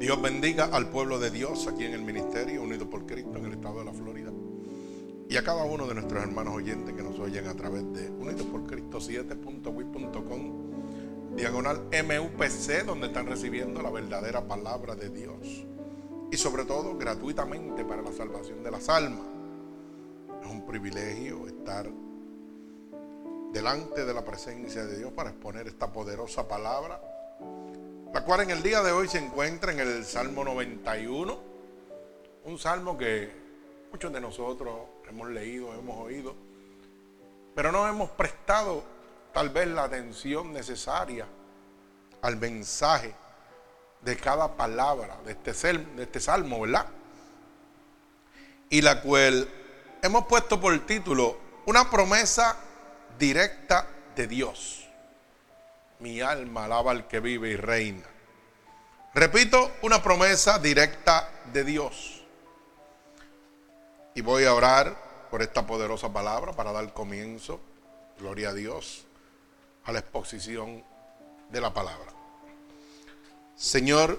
Dios bendiga al pueblo de Dios aquí en el ministerio, unido por Cristo en el estado de la Florida. Y a cada uno de nuestros hermanos oyentes que nos oyen a través de Unidos por Cristo 7.wit.com, diagonal MUPC, donde están recibiendo la verdadera palabra de Dios. Y sobre todo gratuitamente para la salvación de las almas. Es un privilegio estar delante de la presencia de Dios para exponer esta poderosa palabra la cual en el día de hoy se encuentra en el Salmo 91, un salmo que muchos de nosotros hemos leído, hemos oído, pero no hemos prestado tal vez la atención necesaria al mensaje de cada palabra de este, este salmo, ¿verdad? Y la cual hemos puesto por título Una promesa directa de Dios. Mi alma alaba al que vive y reina. Repito, una promesa directa de Dios. Y voy a orar por esta poderosa palabra para dar comienzo, gloria a Dios, a la exposición de la palabra. Señor,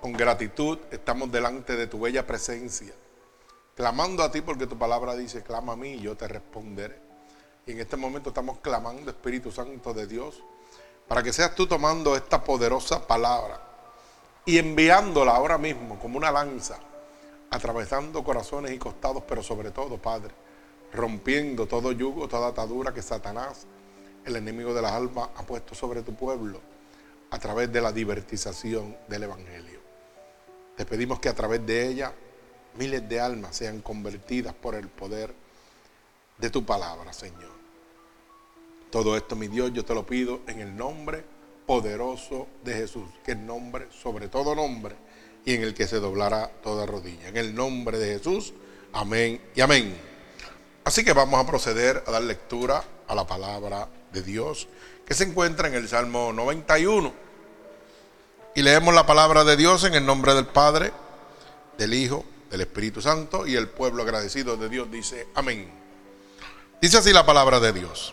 con gratitud estamos delante de tu bella presencia, clamando a ti porque tu palabra dice, clama a mí y yo te responderé. Y en este momento estamos clamando, Espíritu Santo de Dios, para que seas tú tomando esta poderosa palabra y enviándola ahora mismo como una lanza, atravesando corazones y costados, pero sobre todo, Padre, rompiendo todo yugo, toda atadura que Satanás, el enemigo de las almas, ha puesto sobre tu pueblo a través de la divertización del Evangelio. Te pedimos que a través de ella miles de almas sean convertidas por el poder de tu palabra, Señor. Todo esto, mi Dios, yo te lo pido en el nombre poderoso de Jesús, que es nombre sobre todo nombre y en el que se doblará toda rodilla. En el nombre de Jesús, amén y amén. Así que vamos a proceder a dar lectura a la palabra de Dios que se encuentra en el Salmo 91. Y leemos la palabra de Dios en el nombre del Padre, del Hijo, del Espíritu Santo y el pueblo agradecido de Dios dice amén. Dice así la palabra de Dios.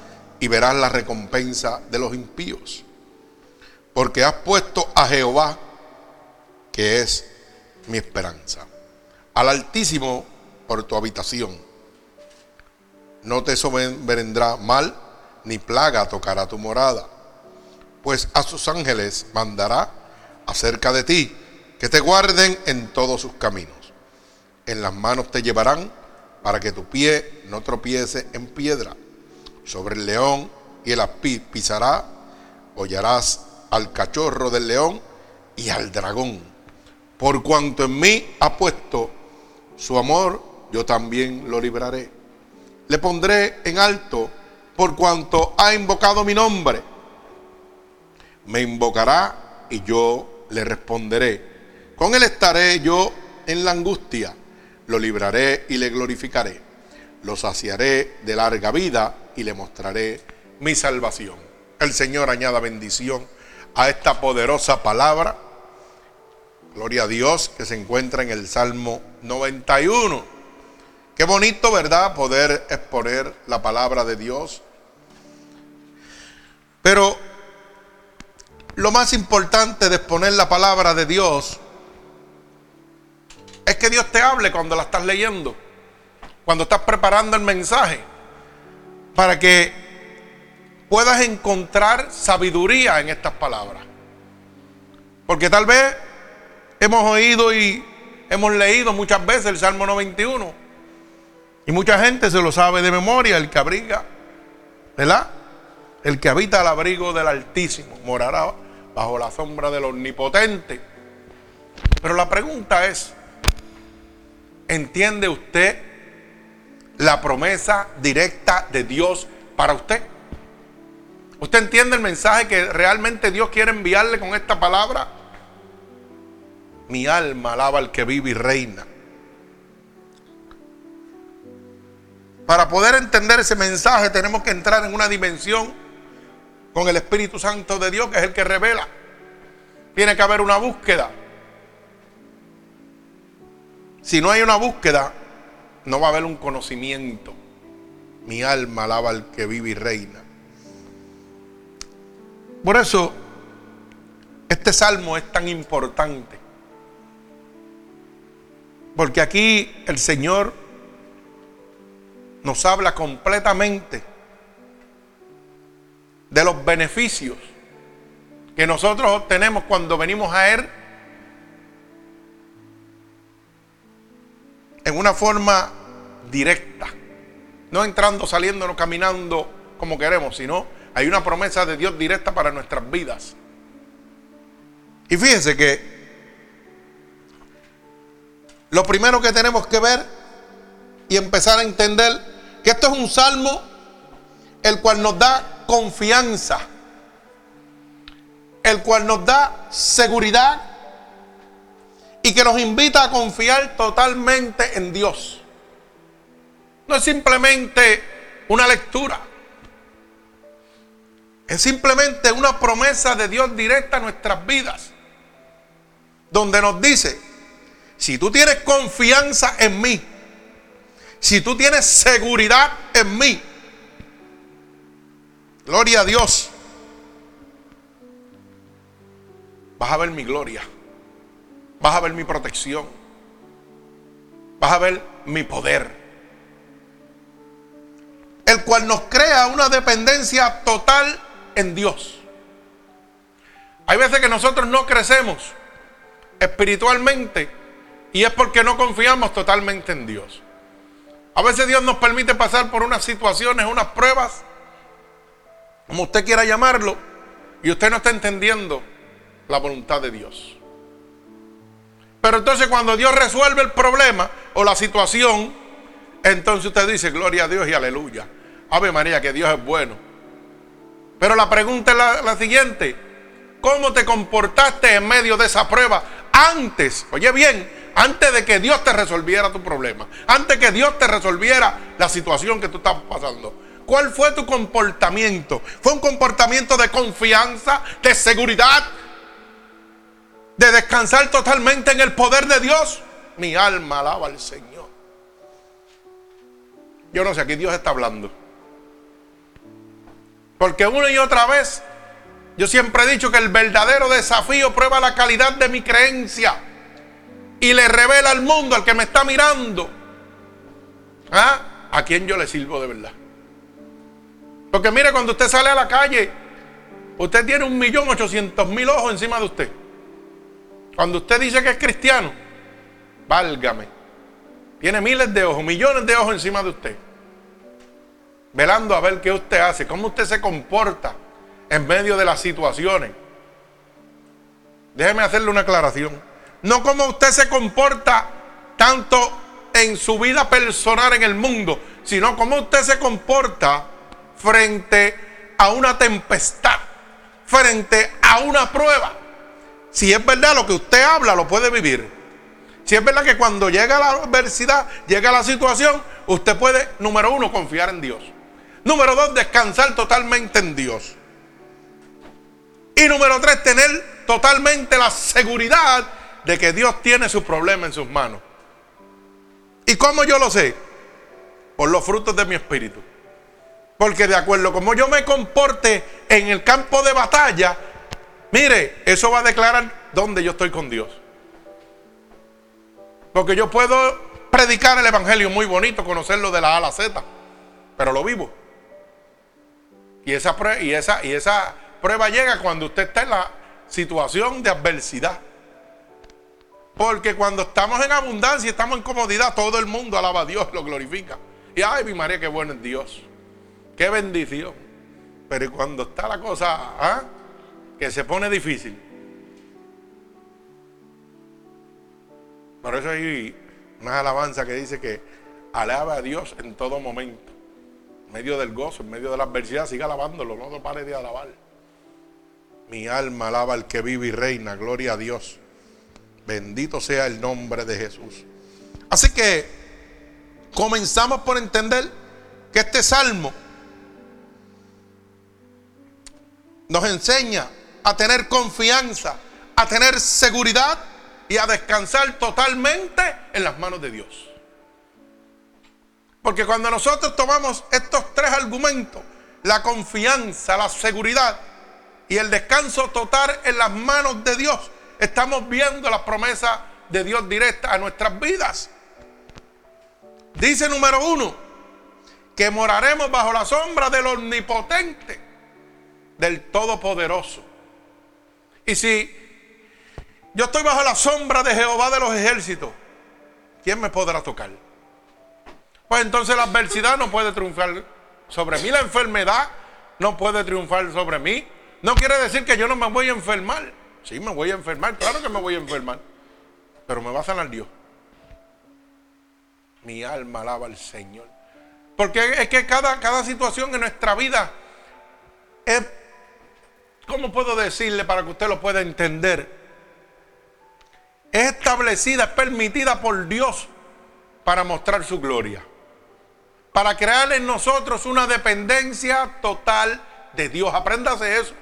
y verás la recompensa de los impíos. Porque has puesto a Jehová, que es mi esperanza, al Altísimo por tu habitación. No te sobrevendrá mal, ni plaga tocará tu morada, pues a sus ángeles mandará acerca de ti, que te guarden en todos sus caminos. En las manos te llevarán para que tu pie no tropiece en piedra sobre el león y el aspid pisará, hollarás al cachorro del león y al dragón. Por cuanto en mí ha puesto su amor, yo también lo libraré. Le pondré en alto por cuanto ha invocado mi nombre. Me invocará y yo le responderé. Con él estaré yo en la angustia. Lo libraré y le glorificaré lo saciaré de larga vida y le mostraré mi salvación. El Señor añada bendición a esta poderosa palabra. Gloria a Dios que se encuentra en el Salmo 91. Qué bonito, ¿verdad? Poder exponer la palabra de Dios. Pero lo más importante de exponer la palabra de Dios es que Dios te hable cuando la estás leyendo cuando estás preparando el mensaje, para que puedas encontrar sabiduría en estas palabras. Porque tal vez hemos oído y hemos leído muchas veces el Salmo 91. Y mucha gente se lo sabe de memoria, el que abriga, ¿verdad? El que habita al abrigo del Altísimo morará bajo la sombra del Omnipotente. Pero la pregunta es, ¿entiende usted la promesa directa de Dios para usted? ¿Usted entiende el mensaje que realmente Dios quiere enviarle con esta palabra? Mi alma alaba al que vive y reina. Para poder entender ese mensaje tenemos que entrar en una dimensión con el Espíritu Santo de Dios, que es el que revela. Tiene que haber una búsqueda. Si no hay una búsqueda, no va a haber un conocimiento. Mi alma alaba al que vive y reina. Por eso, este salmo es tan importante. Porque aquí el Señor nos habla completamente de los beneficios que nosotros obtenemos cuando venimos a Él en una forma directa, no entrando, saliendo, no caminando como queremos, sino hay una promesa de Dios directa para nuestras vidas. Y fíjense que lo primero que tenemos que ver y empezar a entender que esto es un salmo el cual nos da confianza, el cual nos da seguridad y que nos invita a confiar totalmente en Dios. No es simplemente una lectura. Es simplemente una promesa de Dios directa a nuestras vidas. Donde nos dice, si tú tienes confianza en mí, si tú tienes seguridad en mí, gloria a Dios, vas a ver mi gloria, vas a ver mi protección, vas a ver mi poder el cual nos crea una dependencia total en Dios. Hay veces que nosotros no crecemos espiritualmente y es porque no confiamos totalmente en Dios. A veces Dios nos permite pasar por unas situaciones, unas pruebas, como usted quiera llamarlo, y usted no está entendiendo la voluntad de Dios. Pero entonces cuando Dios resuelve el problema o la situación, entonces usted dice, gloria a Dios y aleluya. Ave María, que Dios es bueno. Pero la pregunta es la, siguiente. ¿Cómo te comportaste en medio de esa prueba antes? Oye bien, antes de que Dios te resolviera tu problema. Antes que Dios te resolviera la situación que tú estás pasando. ¿Cuál fue tu comportamiento? ¿Fue un comportamiento de confianza, de seguridad, de descansar totalmente en el poder de Dios? Mi alma alaba al Señor. Yo no sé, aquí Dios está hablando. Porque una y otra vez, yo siempre he dicho que el verdadero desafío prueba la calidad de mi creencia y le revela al mundo, al que me está mirando, ¿ah? a quién yo le sirvo de verdad. Porque mire, cuando usted sale a la calle, usted tiene un millón ochocientos mil ojos encima de usted. Cuando usted dice que es cristiano, válgame, tiene miles de ojos, millones de ojos encima de usted velando a ver qué usted hace, cómo usted se comporta en medio de las situaciones. Déjeme hacerle una aclaración. No como usted se comporta tanto en su vida personal en el mundo, sino como usted se comporta frente a una tempestad, frente a una prueba. Si es verdad lo que usted habla, lo puede vivir. Si es verdad que cuando llega la adversidad, llega la situación, usted puede, número uno, confiar en Dios. Número dos, descansar totalmente en Dios. Y número tres, tener totalmente la seguridad de que Dios tiene su problema en sus manos. ¿Y cómo yo lo sé? Por los frutos de mi espíritu. Porque de acuerdo como yo me comporte en el campo de batalla, mire, eso va a declarar dónde yo estoy con Dios. Porque yo puedo predicar el Evangelio muy bonito, conocerlo de la A a la Z, pero lo vivo. Y esa, y, esa, y esa prueba llega cuando usted está en la situación de adversidad. Porque cuando estamos en abundancia, estamos en comodidad, todo el mundo alaba a Dios, lo glorifica. Y ay, mi María, qué bueno es Dios. Qué bendición. Pero cuando está la cosa ¿ah? Que se pone difícil. Por eso hay una alabanza que dice que alaba a Dios en todo momento. En medio del gozo, en medio de la adversidad, siga alabándolo, no pare de alabar. Mi alma alaba al que vive y reina, gloria a Dios. Bendito sea el nombre de Jesús. Así que comenzamos por entender que este salmo nos enseña a tener confianza, a tener seguridad y a descansar totalmente en las manos de Dios. Porque cuando nosotros tomamos estos tres argumentos, la confianza, la seguridad y el descanso total en las manos de Dios, estamos viendo la promesa de Dios directa a nuestras vidas. Dice número uno, que moraremos bajo la sombra del omnipotente, del todopoderoso. Y si yo estoy bajo la sombra de Jehová de los ejércitos, ¿quién me podrá tocar? Pues entonces la adversidad no puede triunfar sobre mí, la enfermedad no puede triunfar sobre mí. No quiere decir que yo no me voy a enfermar. Sí, me voy a enfermar, claro que me voy a enfermar. Pero me va a sanar Dios. Mi alma alaba al Señor. Porque es que cada, cada situación en nuestra vida es, ¿cómo puedo decirle para que usted lo pueda entender? Es establecida, es permitida por Dios para mostrar su gloria. Para crear en nosotros una dependencia total de Dios. Apréndase eso.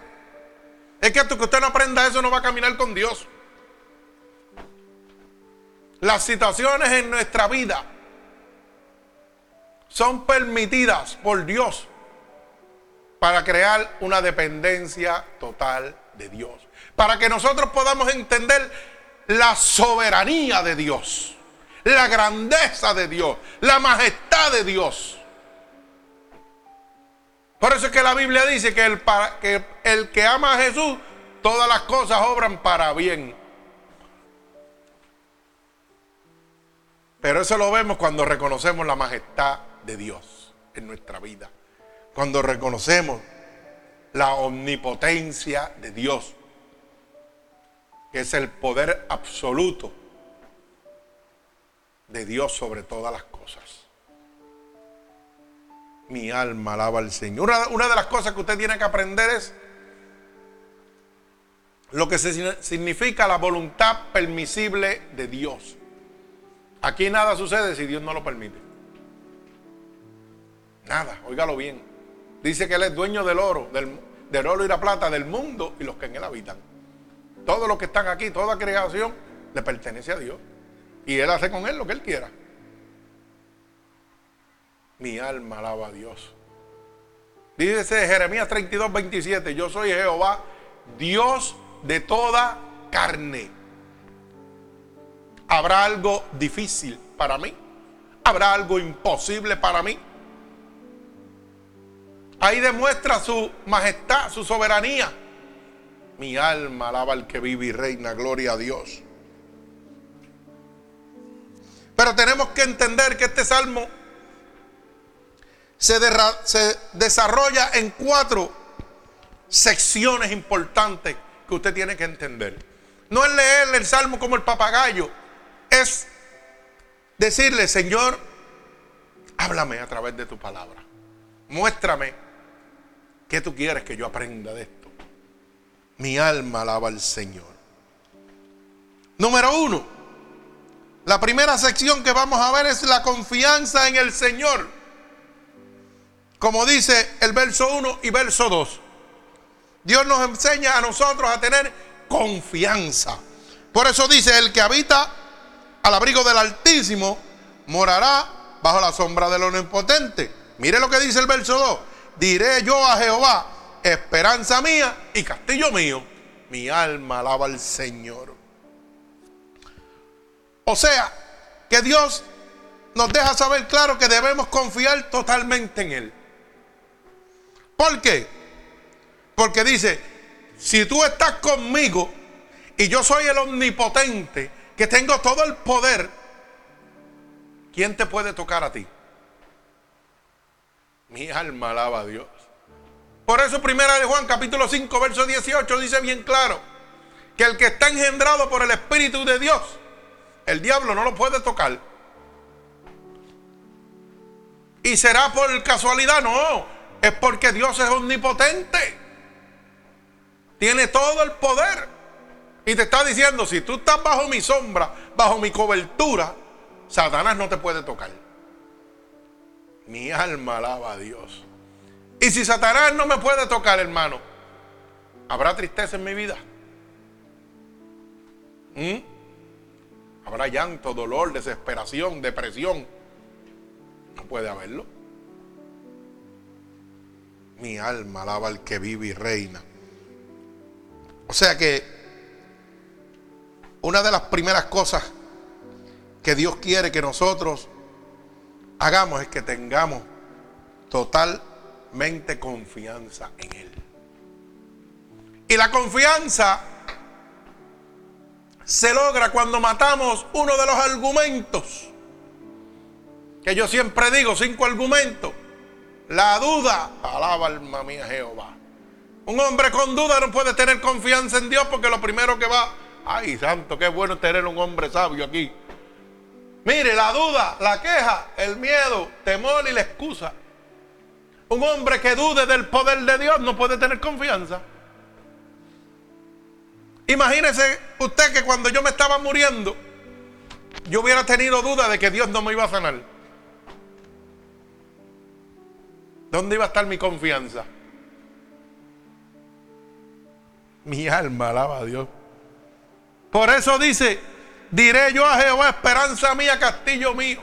Es que hasta que usted no aprenda eso no va a caminar con Dios. Las situaciones en nuestra vida son permitidas por Dios para crear una dependencia total de Dios. Para que nosotros podamos entender la soberanía de Dios, la grandeza de Dios, la majestad de Dios. Por eso es que la Biblia dice que el, que el que ama a Jesús, todas las cosas obran para bien. Pero eso lo vemos cuando reconocemos la majestad de Dios en nuestra vida. Cuando reconocemos la omnipotencia de Dios, que es el poder absoluto de Dios sobre todas las cosas mi alma alaba al Señor. Una, de las cosas que usted tiene que aprender es lo que significa la voluntad permisible de Dios. Aquí nada sucede si Dios no lo permite. Nada, óigalo bien. Dice que Él es dueño del oro, del, oro y la plata, del mundo y los que en Él habitan. Todos los que están aquí, toda creación, le pertenece a Dios. Y Él hace con Él lo que Él quiera. Mi alma alaba a Dios. Dice Jeremías 32, 27, yo soy Jehová, Dios de toda carne. ¿Habrá algo difícil para mí? ¿Habrá algo imposible para mí? Ahí demuestra su majestad, su soberanía. Mi alma alaba al que vive y reina, gloria a Dios. Pero tenemos que entender que este salmo se, desarrolla en cuatro secciones importantes que usted tiene que entender. No es leer el salmo como el papagayo, es decirle, Señor, háblame a través de tu palabra. Muéstrame qué tú quieres que yo aprenda de esto. Mi alma alaba al Señor. Número uno, la primera sección que vamos a ver es la confianza en el Señor como dice el verso 1 y verso 2. Dios nos enseña a nosotros a tener confianza. Por eso dice, el que habita al abrigo del Altísimo morará bajo la sombra del Omnipotente. Mire lo que dice el verso 2. Diré yo a Jehová, esperanza mía y castillo mío. Mi alma alaba al Señor. O sea, que Dios nos deja saber claro que debemos confiar totalmente en Él. ¿Por qué? Porque dice, si tú estás conmigo y yo soy el omnipotente, que tengo todo el poder, ¿quién te puede tocar a ti? Mi alma alaba a Dios. Por eso primera de Juan capítulo 5 verso 18 dice bien claro que el que está engendrado por el Espíritu de Dios, el diablo no lo puede tocar. Y será por casualidad, no, es porque Dios es omnipotente. Tiene todo el poder. Y te está diciendo, si tú estás bajo mi sombra, bajo mi cobertura, Satanás no te puede tocar. Mi alma alaba a Dios. Y si Satanás no me puede tocar, hermano, ¿habrá tristeza en mi vida? ¿Mm? ¿Habrá llanto, dolor, desesperación, depresión? No puede haberlo. Mi alma alaba al que vive y reina. O sea que una de las primeras cosas que Dios quiere que nosotros hagamos es que tengamos totalmente confianza en Él. Y la confianza se logra cuando matamos uno de los argumentos. Que yo siempre digo, cinco argumentos. La duda, alaba alma mía Jehová. Un hombre con duda no puede tener confianza en Dios porque lo primero que va, ay santo, qué bueno tener un hombre sabio aquí. Mire, la duda, la queja, el miedo, temor y la excusa. Un hombre que dude del poder de Dios no puede tener confianza. Imagínese usted que cuando yo me estaba muriendo, yo hubiera tenido duda de que Dios no me iba a sanar. ¿Dónde iba a estar mi confianza? Mi alma alaba a Dios. Por eso dice, Diré yo a Jehová, esperanza mía, castillo mío.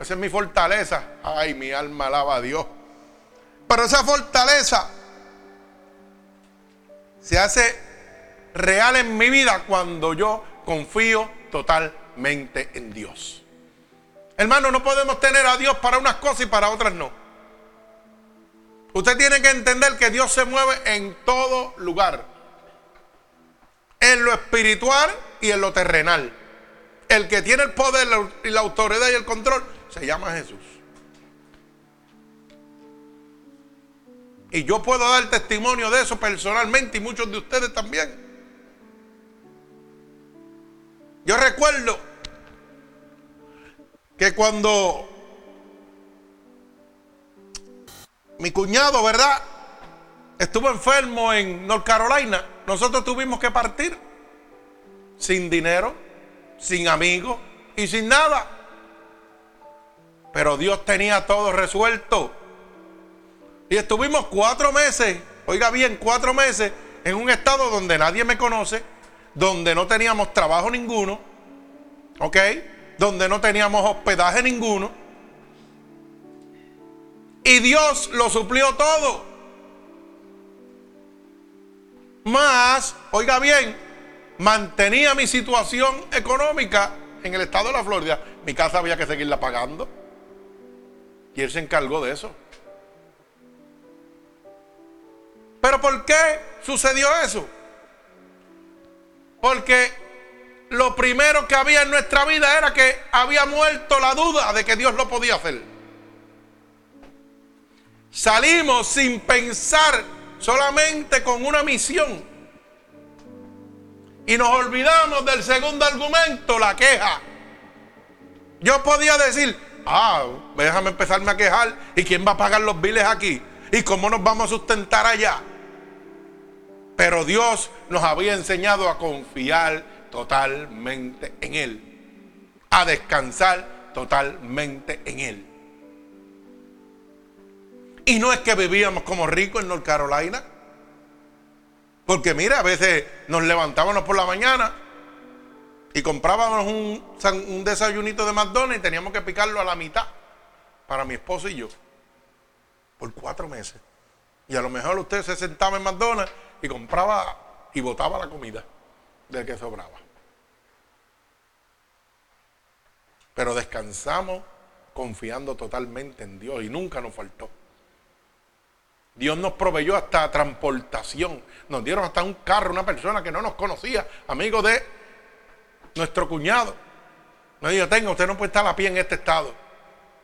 Esa es mi fortaleza. Ay, mi alma alaba a Dios. Pero esa fortaleza se hace real en mi vida cuando yo confío totalmente en Dios. Hermano, no podemos tener a Dios para unas cosas y para otras no. Usted tiene que entender que Dios se mueve en todo lugar. En lo espiritual y en lo terrenal. El que tiene el poder y la autoridad y el control se llama Jesús. Y yo puedo dar testimonio de eso personalmente y muchos de ustedes también. Yo recuerdo que cuando mi cuñado, ¿verdad? Estuvo enfermo en North Carolina, nosotros tuvimos que partir sin dinero sin amigos y sin nada. Pero Dios tenía todo resuelto. Y estuvimos cuatro meses, oiga bien, cuatro meses en un estado donde nadie me conoce, donde no teníamos trabajo ninguno, ¿ok? Donde no teníamos hospedaje ninguno. Y Dios lo suplió todo. Más, oiga bien, mantenía mi situación económica en el estado de la Florida, mi casa había que seguirla pagando. Y él se encargó de eso. Pero ¿por qué sucedió eso? Porque lo primero que había en nuestra vida era que había muerto la duda de que Dios lo podía hacer. Salimos sin pensar, solamente con una misión y nos olvidamos del segundo argumento, la queja. Yo podía decir, ah, déjame empezarme a quejar. ¿Y quién va a pagar los biles aquí? ¿Y cómo nos vamos a sustentar allá? Pero Dios nos había enseñado a confiar totalmente en Él. A descansar totalmente en Él. Y no es que vivíamos como ricos en North Carolina. Porque mira, a veces nos levantábamos por la mañana y comprábamos un, desayunito de McDonald's y teníamos que picarlo a la mitad para mi esposo y yo. Por cuatro meses. Y a lo mejor usted se sentaba en McDonald's y compraba y botaba la comida del que sobraba. Pero descansamos confiando totalmente en Dios y nunca nos faltó. Dios nos proveyó hasta transportación. Nos dieron hasta un carro, una persona que no nos conocía, amigo de nuestro cuñado. Me dijo, tenga, usted no puede estar a pie en este estado.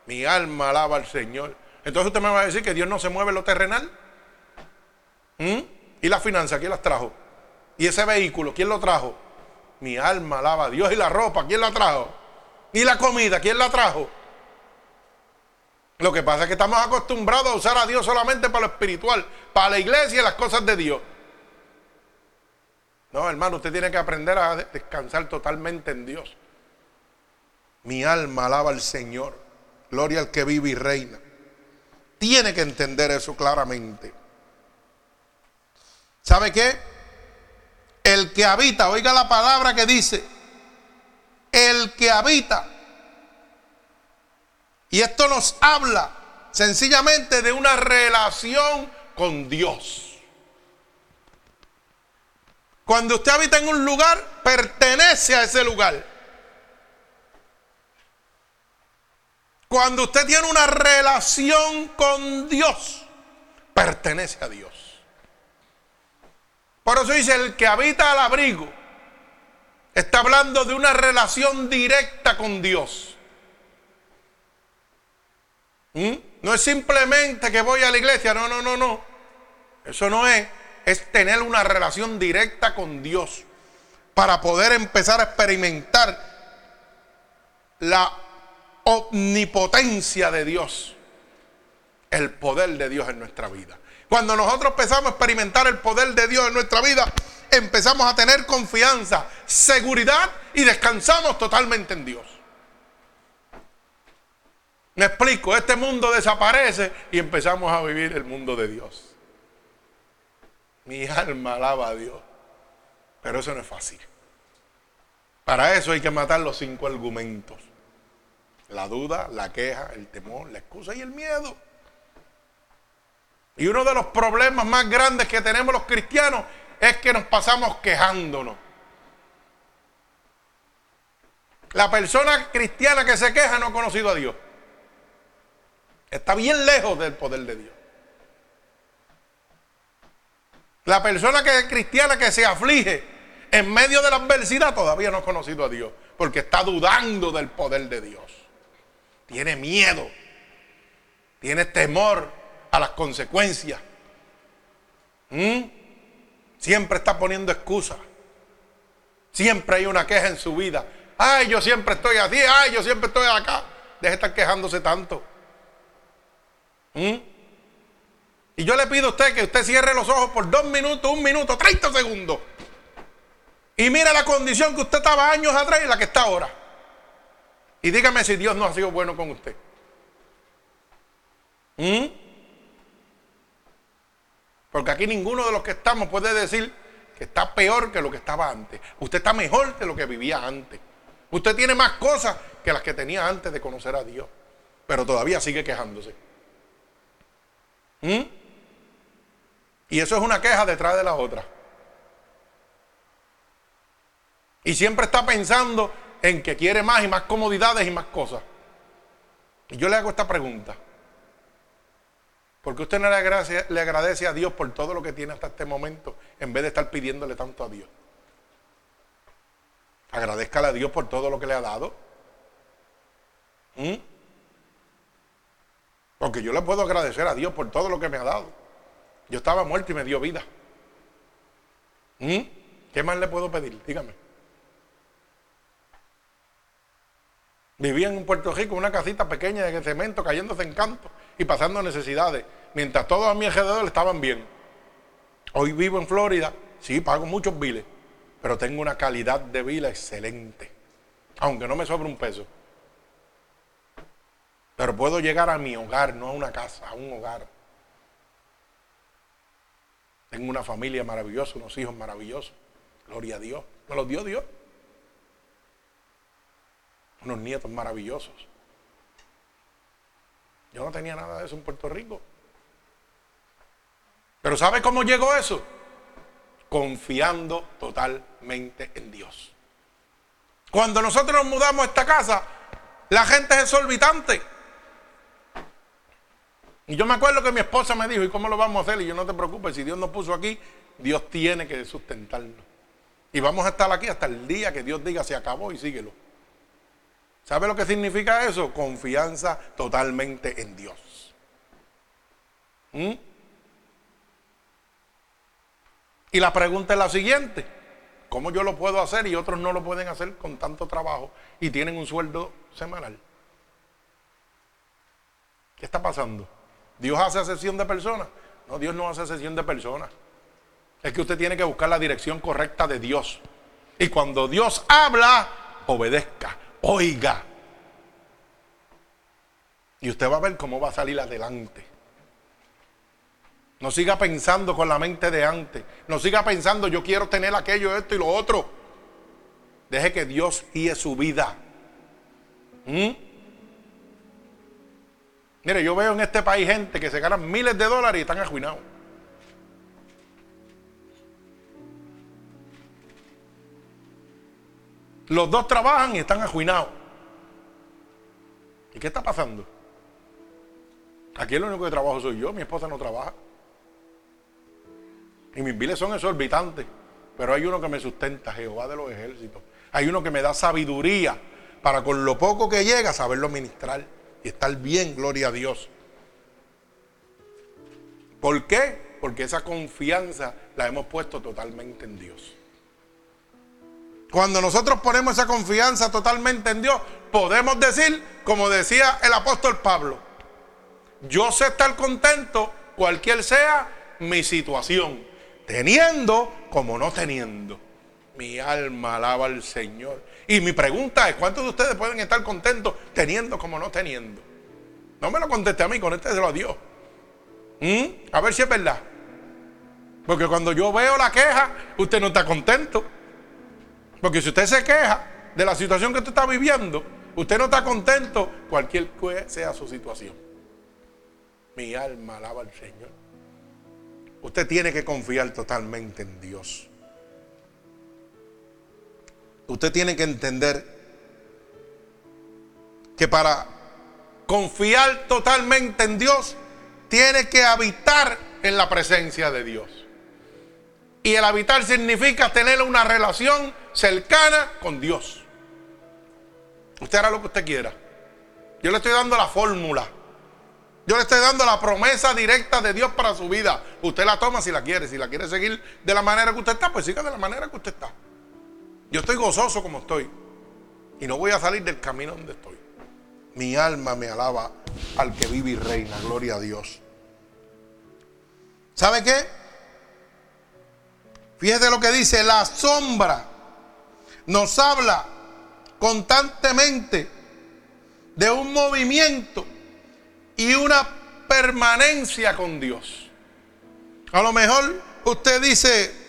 Mi alma alaba al Señor. Entonces usted me va a decir que Dios no se mueve en lo terrenal. ¿Mm? ¿Y la finanza? ¿Quién las trajo? ¿Y ese vehículo? ¿Quién lo trajo? Mi alma alaba a Dios. ¿Y la ropa? ¿Quién la trajo? ¿Y la comida? ¿Quién la trajo? Lo que pasa es que estamos acostumbrados a usar a Dios solamente para lo espiritual, para la iglesia y las cosas de Dios. No, hermano, usted tiene que aprender a descansar totalmente en Dios. Mi alma alaba al Señor. Gloria al que vive y reina. Tiene que entender eso claramente. ¿Sabe qué? El que habita, oiga la palabra que dice, el que habita. Y esto nos habla sencillamente de una relación con Dios. Cuando usted habita en un lugar, pertenece a ese lugar. Cuando usted tiene una relación con Dios, pertenece a Dios. Por eso dice, el que habita al abrigo, está hablando de una relación directa con Dios. ¿Mm? No es simplemente que voy a la iglesia, no, no, no, no. Eso no es es tener una relación directa con Dios para poder empezar a experimentar la omnipotencia de Dios, el poder de Dios en nuestra vida. Cuando nosotros empezamos a experimentar el poder de Dios en nuestra vida, empezamos a tener confianza, seguridad y descansamos totalmente en Dios. Me explico, este mundo desaparece y empezamos a vivir el mundo de Dios. Mi alma alaba a Dios. Pero eso no es fácil. Para eso hay que matar los cinco argumentos. La duda, la queja, el temor, la excusa y el miedo. Y uno de los problemas más grandes que tenemos los cristianos es que nos pasamos quejándonos. La persona cristiana que se queja no ha conocido a Dios. Está bien lejos del poder de Dios. La persona que es cristiana que se aflige en medio de la adversidad todavía no ha conocido a Dios, porque está dudando del poder de Dios. Tiene miedo, tiene temor a las consecuencias. ¿Mm? Siempre está poniendo excusas. Siempre hay una queja en su vida. Ay, yo siempre estoy así, ay, yo siempre estoy acá. Deje de estar quejándose tanto. ¿Mm? Y yo le pido a usted que usted cierre los ojos por dos minutos, un minuto, 30 segundos. Y mire la condición que usted estaba años atrás y la que está ahora. Y dígame si Dios no ha sido bueno con usted. ¿Mm? Porque aquí ninguno de los que estamos puede decir que está peor que lo que estaba antes. Usted está mejor que lo que vivía antes. Usted tiene más cosas que las que tenía antes de conocer a Dios. Pero todavía sigue quejándose. ¿Mm? Y eso es una queja detrás de la otra. Y siempre está pensando en que quiere más y más comodidades y más cosas. Y yo le hago esta pregunta. ¿Por qué usted no le agradece, le agradece a Dios por todo lo que tiene hasta este momento en vez de estar pidiéndole tanto a Dios? Agradezcale a Dios por todo lo que le ha dado. ¿Mm? Porque yo le puedo agradecer a Dios por todo lo que me ha dado. Yo estaba muerto y me dio vida. ¿Mm? ¿Qué más le puedo pedir? Dígame. Vivía en Puerto Rico, una casita pequeña de cemento, cayéndose en canto y pasando necesidades, mientras todos a mi alrededor estaban bien. Hoy vivo en Florida, sí, pago muchos biles, pero tengo una calidad de vida excelente, aunque no me sobre un peso. Pero puedo llegar a mi hogar, no a una casa, a un hogar. Tengo una familia maravillosa, unos hijos maravillosos. Gloria a Dios. Me los dio Dios. Unos nietos maravillosos. Yo no tenía nada de eso en Puerto Rico. Pero ¿sabe cómo llegó eso? Confiando totalmente en Dios. Cuando nosotros nos mudamos a esta casa, la gente es exorbitante. Y yo me acuerdo que mi esposa me dijo, ¿y cómo lo vamos a hacer? Y yo no te preocupes, si Dios nos puso aquí, Dios tiene que sustentarnos. Y vamos a estar aquí hasta el día que Dios diga se acabó y síguelo. ¿Sabe lo que significa eso? Confianza totalmente en Dios. ¿Mm? Y la pregunta es la siguiente. ¿Cómo yo lo puedo hacer y otros no lo pueden hacer con tanto trabajo y tienen un sueldo semanal? ¿Qué está pasando? ¿Dios hace sesión de personas? No, Dios no hace sesión de personas. Es que usted tiene que buscar la dirección correcta de Dios. Y cuando Dios habla, obedezca, oiga. Y usted va a ver cómo va a salir adelante. No siga pensando con la mente de antes. No siga pensando, yo quiero tener aquello, esto y lo otro. Deje que Dios guíe su vida. ¿Mm? Mire, yo veo en este país gente que se ganan miles de dólares y están arruinados. Los dos trabajan y están arruinados. ¿Y qué está pasando? Aquí el único que trabajo soy yo, mi esposa no trabaja. Y mis biles son exorbitantes. Pero hay uno que me sustenta, Jehová de los ejércitos. Hay uno que me da sabiduría para con lo poco que llega saberlo ministrar y estar bien, gloria a Dios. ¿Por qué? Porque esa confianza la hemos puesto totalmente en Dios. Cuando nosotros ponemos esa confianza totalmente en Dios, podemos decir, como decía el apóstol Pablo, yo sé estar contento cualquier sea mi situación, teniendo como no teniendo. Mi alma alaba al Señor. Y mi pregunta es, ¿cuántos de ustedes pueden estar contentos teniendo como no teniendo? No me lo conteste a mí, contésteselo a Dios. ¿Mm? A ver si es verdad. Porque cuando yo veo la queja, usted no está contento. Porque si usted se queja de la situación que usted está viviendo, usted no está contento, cualquier sea su situación. Mi alma alaba al Señor. Usted tiene que confiar totalmente en Dios. Usted tiene que entender que para confiar totalmente en Dios, tiene que habitar en la presencia de Dios. Y el habitar significa tener una relación cercana con Dios. Usted hará lo que usted quiera. Yo le estoy dando la fórmula. Yo le estoy dando la promesa directa de Dios para su vida. Usted la toma si la quiere. Si la quiere seguir de la manera que usted está, pues siga de la manera que usted está. Yo estoy gozoso como estoy. Y no voy a salir del camino donde estoy. Mi alma me alaba al que vive y reina. Gloria a Dios. ¿Sabe qué? Fíjese lo que dice, la sombra nos habla constantemente de un movimiento y una permanencia con Dios. A lo mejor usted dice,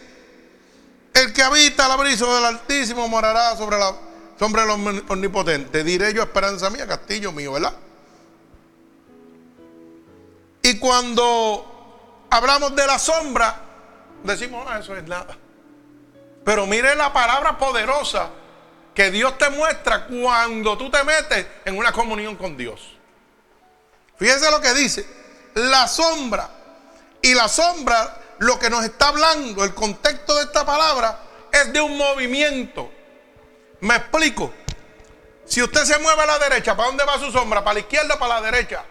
el que habita el abrigo del Altísimo morará sobre la sombra del Omnipotente. Diré yo, esperanza mía, castillo mío, ¿verdad? Y cuando hablamos de la sombra, decimos, ah, eso es nada. Pero mire la palabra poderosa que Dios te muestra cuando tú te metes en una comunión con Dios. Fíjense lo que dice, la sombra. Y la sombra, lo que nos está hablando, el contexto de esta palabra, es de un movimiento. Me explico. Si usted se mueve a la derecha, ¿para dónde va su sombra? ¿Para la izquierda o para la derecha?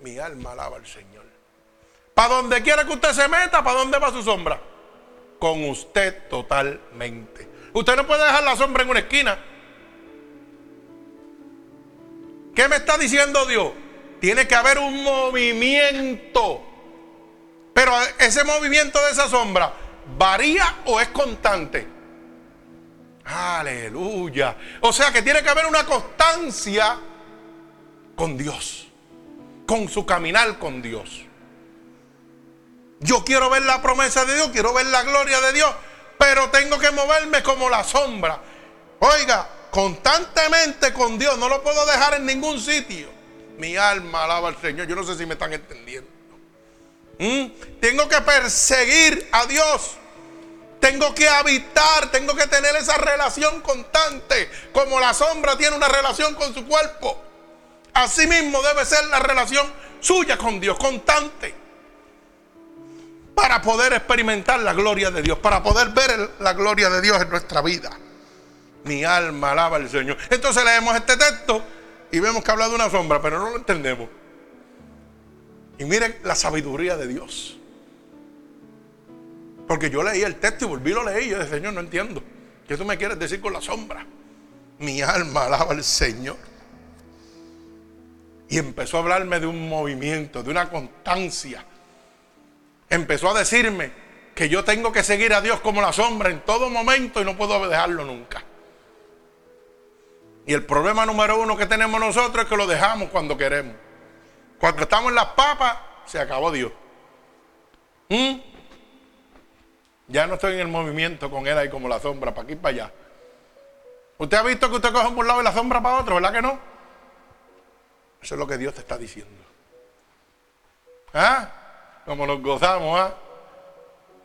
Mi alma alaba al Señor. Para donde quiera que usted se meta, ¿para dónde va su sombra? Con usted totalmente. Usted no puede dejar la sombra en una esquina. ¿Qué me está diciendo Dios? Tiene que haber un movimiento. Pero ese movimiento de esa sombra, ¿varía o es constante? Aleluya. O sea que tiene que haber una constancia con Dios. Con su caminar con Dios. Yo quiero ver la promesa de Dios, quiero ver la gloria de Dios, pero tengo que moverme como la sombra. Oiga, constantemente con Dios, no lo puedo dejar en ningún sitio. Mi alma alaba al Señor, yo no sé si me están entendiendo. ¿Mm? Tengo que perseguir a Dios. Tengo que habitar, tengo que tener esa relación constante, como la sombra tiene una relación con su cuerpo. Así mismo debe ser la relación suya con Dios, constante. para poder experimentar la gloria de Dios, para poder ver la gloria de Dios en nuestra vida. Mi alma alaba al Señor. Entonces leemos este texto y vemos que habla de una sombra, pero no lo entendemos. Y miren la sabiduría de Dios. Porque yo leí el texto y volví y lo leí. Y yo dije, Señor, no entiendo. ¿Qué tú me quieres decir con la sombra? Mi alma alaba al Señor. Y empezó a hablarme de un movimiento, de una constancia. Empezó a decirme que yo tengo que seguir a Dios como la sombra en todo momento y no puedo dejarlo nunca. Y el problema número uno que tenemos nosotros es que lo dejamos cuando queremos. Cuando estamos en las papas, se acabó Dios. ¿Mm? Ya no estoy en el movimiento con él ahí como la sombra, para aquí y para allá. Usted ha visto que usted coge un lado y la sombra para otro, ¿verdad que no? Eso es lo que Dios te está diciendo. ¿Ah? Como nos gozamos, ¿ah?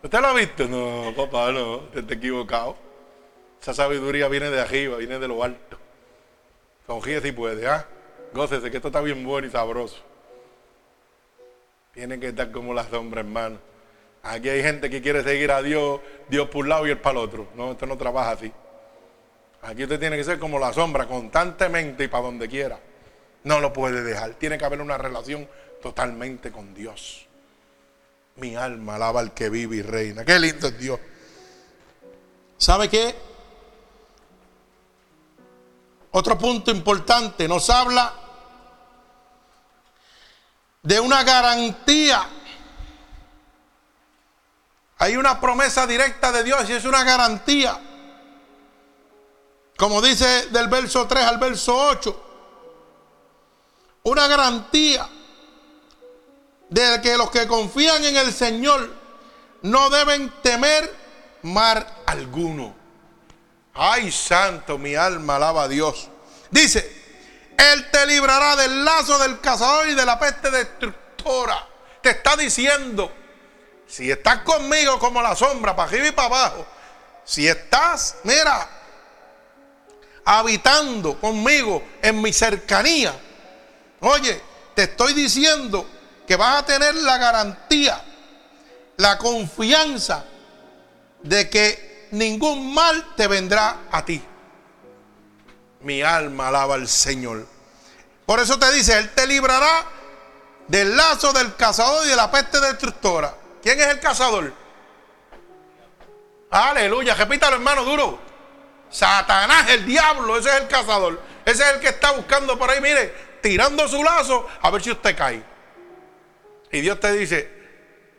¿Usted lo ha visto? No, papá, no, te está equivocado. Esa sabiduría viene de arriba, viene de lo alto. Sonríe si puede, ¿ah? Gócese que esto está bien bueno y sabroso. Tiene que estar como la sombra, hermano. Aquí hay gente que quiere seguir a Dios, Dios por un lado y él para el otro. No, esto no trabaja así. Aquí usted tiene que ser como la sombra, constantemente y para donde quiera. No lo puede dejar. Tiene que haber una relación totalmente con Dios. Mi alma alaba al que vive y reina. Qué lindo es Dios. ¿Sabe qué? Otro punto importante, nos habla de una garantía. Hay una promesa directa de Dios y es una garantía. Como dice del verso 3 al verso 8. Una garantía de que los que confían en el Señor no deben temer mar alguno. Ay, santo, mi alma alaba a Dios. Dice, Él te librará del lazo del cazador y de la peste destructora. Te está diciendo, si estás conmigo como la sombra, para arriba y para abajo, si estás, mira, habitando conmigo en mi cercanía, oye, te estoy diciendo que vas a tener la garantía, la confianza de que ningún mal te vendrá a ti. Mi alma alaba al Señor. Por eso te dice, Él te librará del lazo del cazador y de la peste destructora. ¿Quién es el cazador? Aleluya, repítalo hermano duro. Satanás, el diablo, ese es el cazador. Ese es el que está buscando por ahí, mire, tirando su lazo a ver si usted cae. Y Dios te dice,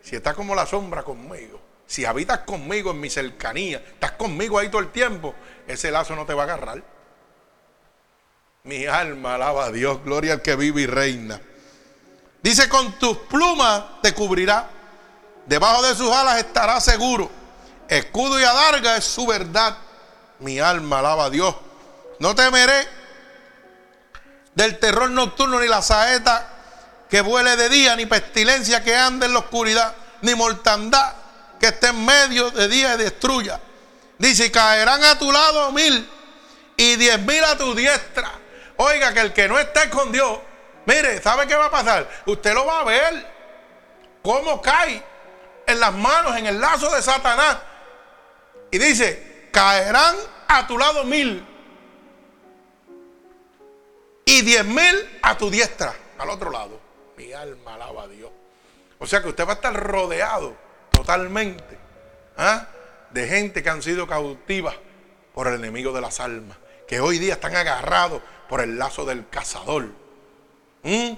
si estás como la sombra conmigo, si habitas conmigo en mi cercanía, estás conmigo ahí todo el tiempo, ese lazo no te va a agarrar. Mi alma alaba a Dios, gloria al que vive y reina. Dice, con tus plumas te cubrirá, debajo de sus alas estará seguro. Escudo y adarga es su verdad. Mi alma alaba a Dios. No temeré del terror nocturno ni la saeta que vuele de día, ni pestilencia que ande en la oscuridad, ni mortandad que esté en medio de día y destruya. Dice, caerán a tu lado mil y diez mil a tu diestra. Oiga, que el que no esté con Dios, mire, ¿sabe qué va a pasar? Usted lo va a ver. Cómo cae en las manos, en el lazo de Satanás. Y dice, caerán a tu lado mil y diez mil a tu diestra, al otro lado. Mi alma alaba a Dios. O sea que usted va a estar rodeado totalmente ¿ah? de gente que han sido cautivas por el enemigo de las almas, que hoy día están agarrados por el lazo del cazador. ¿Mm?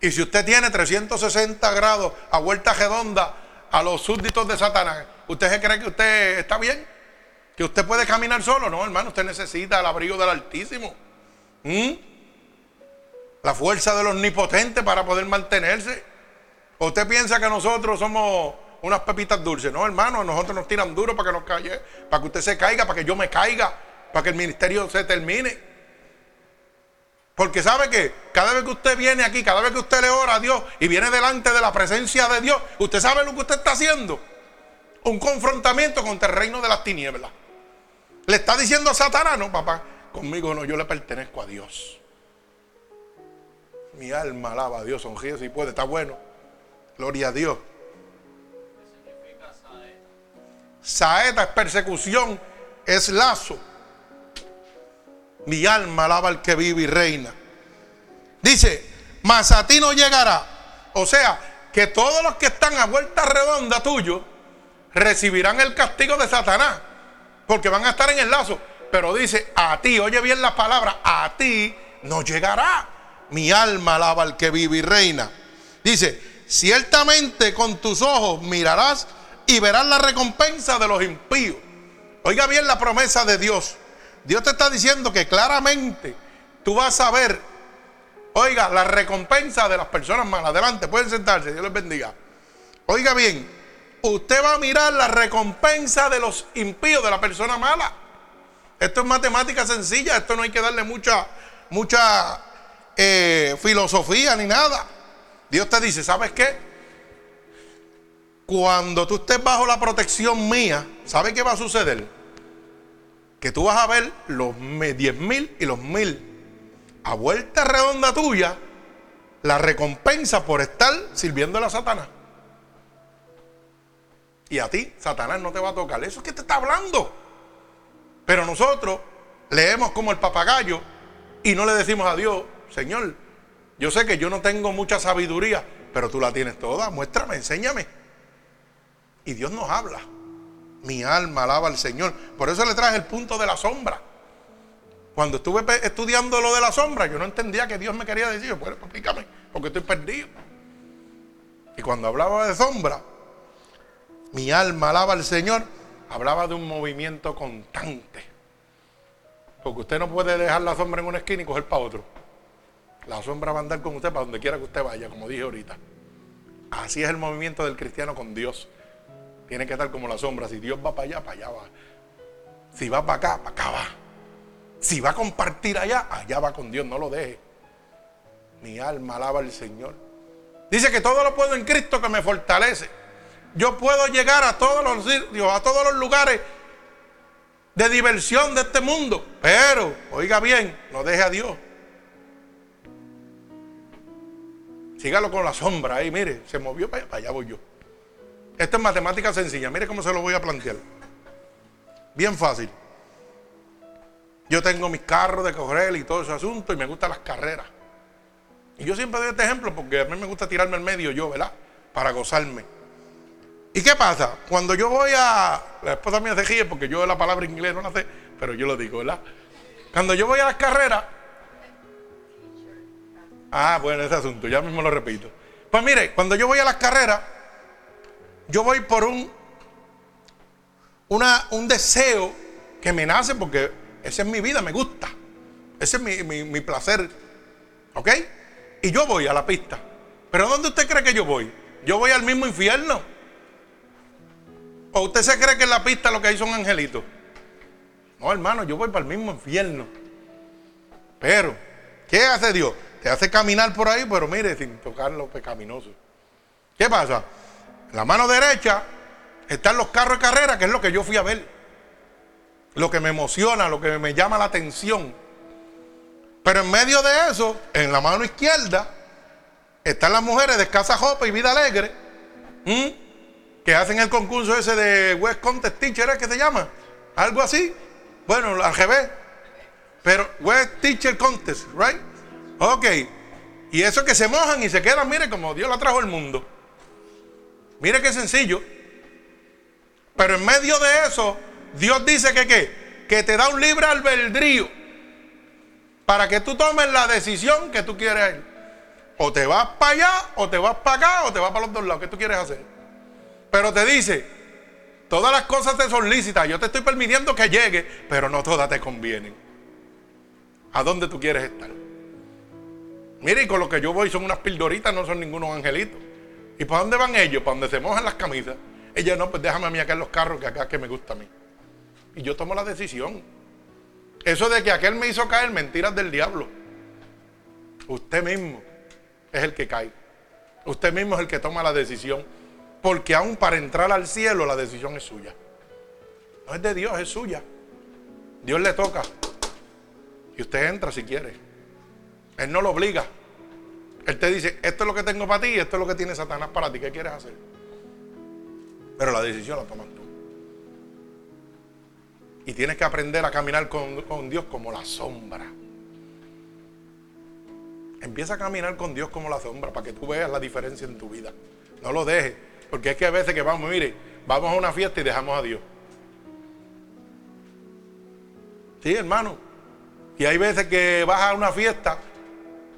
Y si usted tiene 360 grados a vuelta redonda a los súbditos de Satanás, ¿usted se cree que usted está bien? ¿Que usted puede caminar solo? No, hermano, usted necesita el abrigo del Altísimo. ¿Mm? la fuerza del omnipotente para poder mantenerse. ¿Usted piensa que nosotros somos unas pepitas dulces? No, hermano, nosotros nos tiran duro para que nos calle, para que usted se caiga, para que yo me caiga, para que el ministerio se termine. Porque sabe que cada vez que usted viene aquí, cada vez que usted le ora a Dios y viene delante de la presencia de Dios, usted sabe lo que usted está haciendo. Un confrontamiento contra el reino de las tinieblas. Le está diciendo a Satanás, no, papá, conmigo no, yo le pertenezco a Dios. Mi alma alaba a Dios, sonríe si puede, está bueno. Gloria a Dios. Saeta es persecución, es lazo. Mi alma alaba al que vive y reina. Dice, mas a ti no llegará. O sea, que todos los que están a vuelta redonda tuyo recibirán el castigo de Satanás. Porque van a estar en el lazo. Pero dice, a ti, oye bien la palabra, a ti no llegará. Mi alma alaba al que vive y reina. Dice, ciertamente con tus ojos mirarás y verás la recompensa de los impíos. Oiga bien la promesa de Dios. Dios te está diciendo que claramente tú vas a ver, oiga, la recompensa de las personas malas. Adelante, pueden sentarse, Dios les bendiga. Oiga bien, usted va a mirar la recompensa de los impíos, de la persona mala. Esto es matemática sencilla, esto no hay que darle mucha, mucha eh, filosofía ni nada. Dios te dice, ¿sabes qué? Cuando tú estés bajo la protección mía, ¿sabes qué va a suceder? Que tú vas a ver los 10 mil y los mil a vuelta redonda tuya, la recompensa por estar sirviendo a Satanás. Y a ti, Satanás no te va a tocar. Eso es que te está hablando. Pero nosotros leemos como el papagayo y no le decimos a Dios, Señor, yo sé que yo no tengo mucha sabiduría, pero tú la tienes toda. Muéstrame, enséñame. Y Dios nos habla. Mi alma alaba al Señor. Por eso le traje el punto de la sombra. Cuando estuve estudiando lo de la sombra, yo no entendía que Dios me quería decir. Bueno, explícame, porque estoy perdido. Y cuando hablaba de sombra, mi alma alaba al Señor, hablaba de un movimiento constante. Porque usted no puede dejar la sombra en una esquina y coger para otro. La sombra va a andar con usted para donde quiera que usted vaya, como dije ahorita. Así es el movimiento del cristiano con Dios. Tiene que estar como la sombra. Si Dios va para allá, para allá va. Si va para acá, para acá va. Si va a compartir allá, allá va con Dios. No lo deje. Mi alma alaba al Señor. Dice que todo lo puedo en Cristo que me fortalece. Yo puedo llegar a todos los sitios, a todos los lugares de diversión de este mundo. Pero, oiga bien, no deje a Dios. Sígalo con la sombra ahí, mire, se movió para allá, para allá voy yo. Esto es matemática sencilla, mire cómo se lo voy a plantear. Bien fácil. Yo tengo mis carros de correr y todo ese asunto y me gustan las carreras. Y yo siempre doy este ejemplo porque a mí me gusta tirarme al medio yo, ¿verdad? Para gozarme. ¿Y qué pasa? Cuando yo voy a... La esposa mía se ríe porque yo la palabra inglés no la sé, pero yo lo digo, ¿verdad? Cuando yo voy a las carreras, Ah, bueno, ese asunto, ya mismo lo repito. Pues mire, cuando yo voy a las carreras, yo voy por un, un deseo que me nace porque esa es mi vida, me gusta. Ese es mi, mi placer. ¿Ok? Y yo voy a la pista. Pero ¿dónde usted cree que yo voy? ¿Yo voy al mismo infierno? ¿O usted se cree que en la pista lo que hay son angelitos? No, hermano, yo voy para el mismo infierno. Pero, ¿qué hace Dios? Te hace caminar por ahí, pero mire, sin tocar lo pecaminoso. ¿Qué pasa? La mano derecha están los carros de carrera, que es lo que yo fui a ver. Lo que me emociona, lo que me llama la atención. Pero en medio de eso, en la mano izquierda, están las mujeres de escasa jopa y vida alegre, que hacen el concurso ese de West Contest Teacher, ¿es que se llama? Algo así. Bueno, al revés. Pero West Teacher Contest, ¿right? Ok. Y eso que se mojan y se quedan, mire, como Dios la trajo al mundo. Mire qué sencillo. Pero en medio de eso, Dios dice que qué? Que te da un libre albedrío para que tú tomes la decisión que tú quieres. O te vas para allá, o te vas para acá, o te vas para los dos lados. ¿Qué tú quieres hacer? Pero te dice, todas las cosas te son lícitas. Yo te estoy permitiendo que llegue, pero no todas te convienen. ¿A dónde tú quieres estar? Mire, y con lo que yo voy son unas pildoritas, no son ningunos angelitos. ¿Y para dónde van ellos? Para donde se mojan las camisas. Ella no, pues déjame a mí acá en los carros, que acá que me gusta a mí. Y yo tomo la decisión. Eso de que aquel me hizo caer, mentiras del diablo. Usted mismo es el que cae. Usted mismo es el que toma la decisión. Porque aún para entrar al cielo la decisión es suya. No es de Dios, es suya. Dios le toca. Y usted entra si quiere. Él no lo obliga. Él te dice, esto es lo que tengo para ti esto es lo que tiene Satanás para ti. ¿Qué quieres hacer? Pero la decisión la tomas tú. Y tienes que aprender a caminar con, con Dios como la sombra. Empieza a caminar con Dios como la sombra para que tú veas la diferencia en tu vida. No lo dejes. Porque es que a veces que vamos, mire, vamos a una fiesta y dejamos a Dios. Sí, hermano. Y hay veces que vas a una fiesta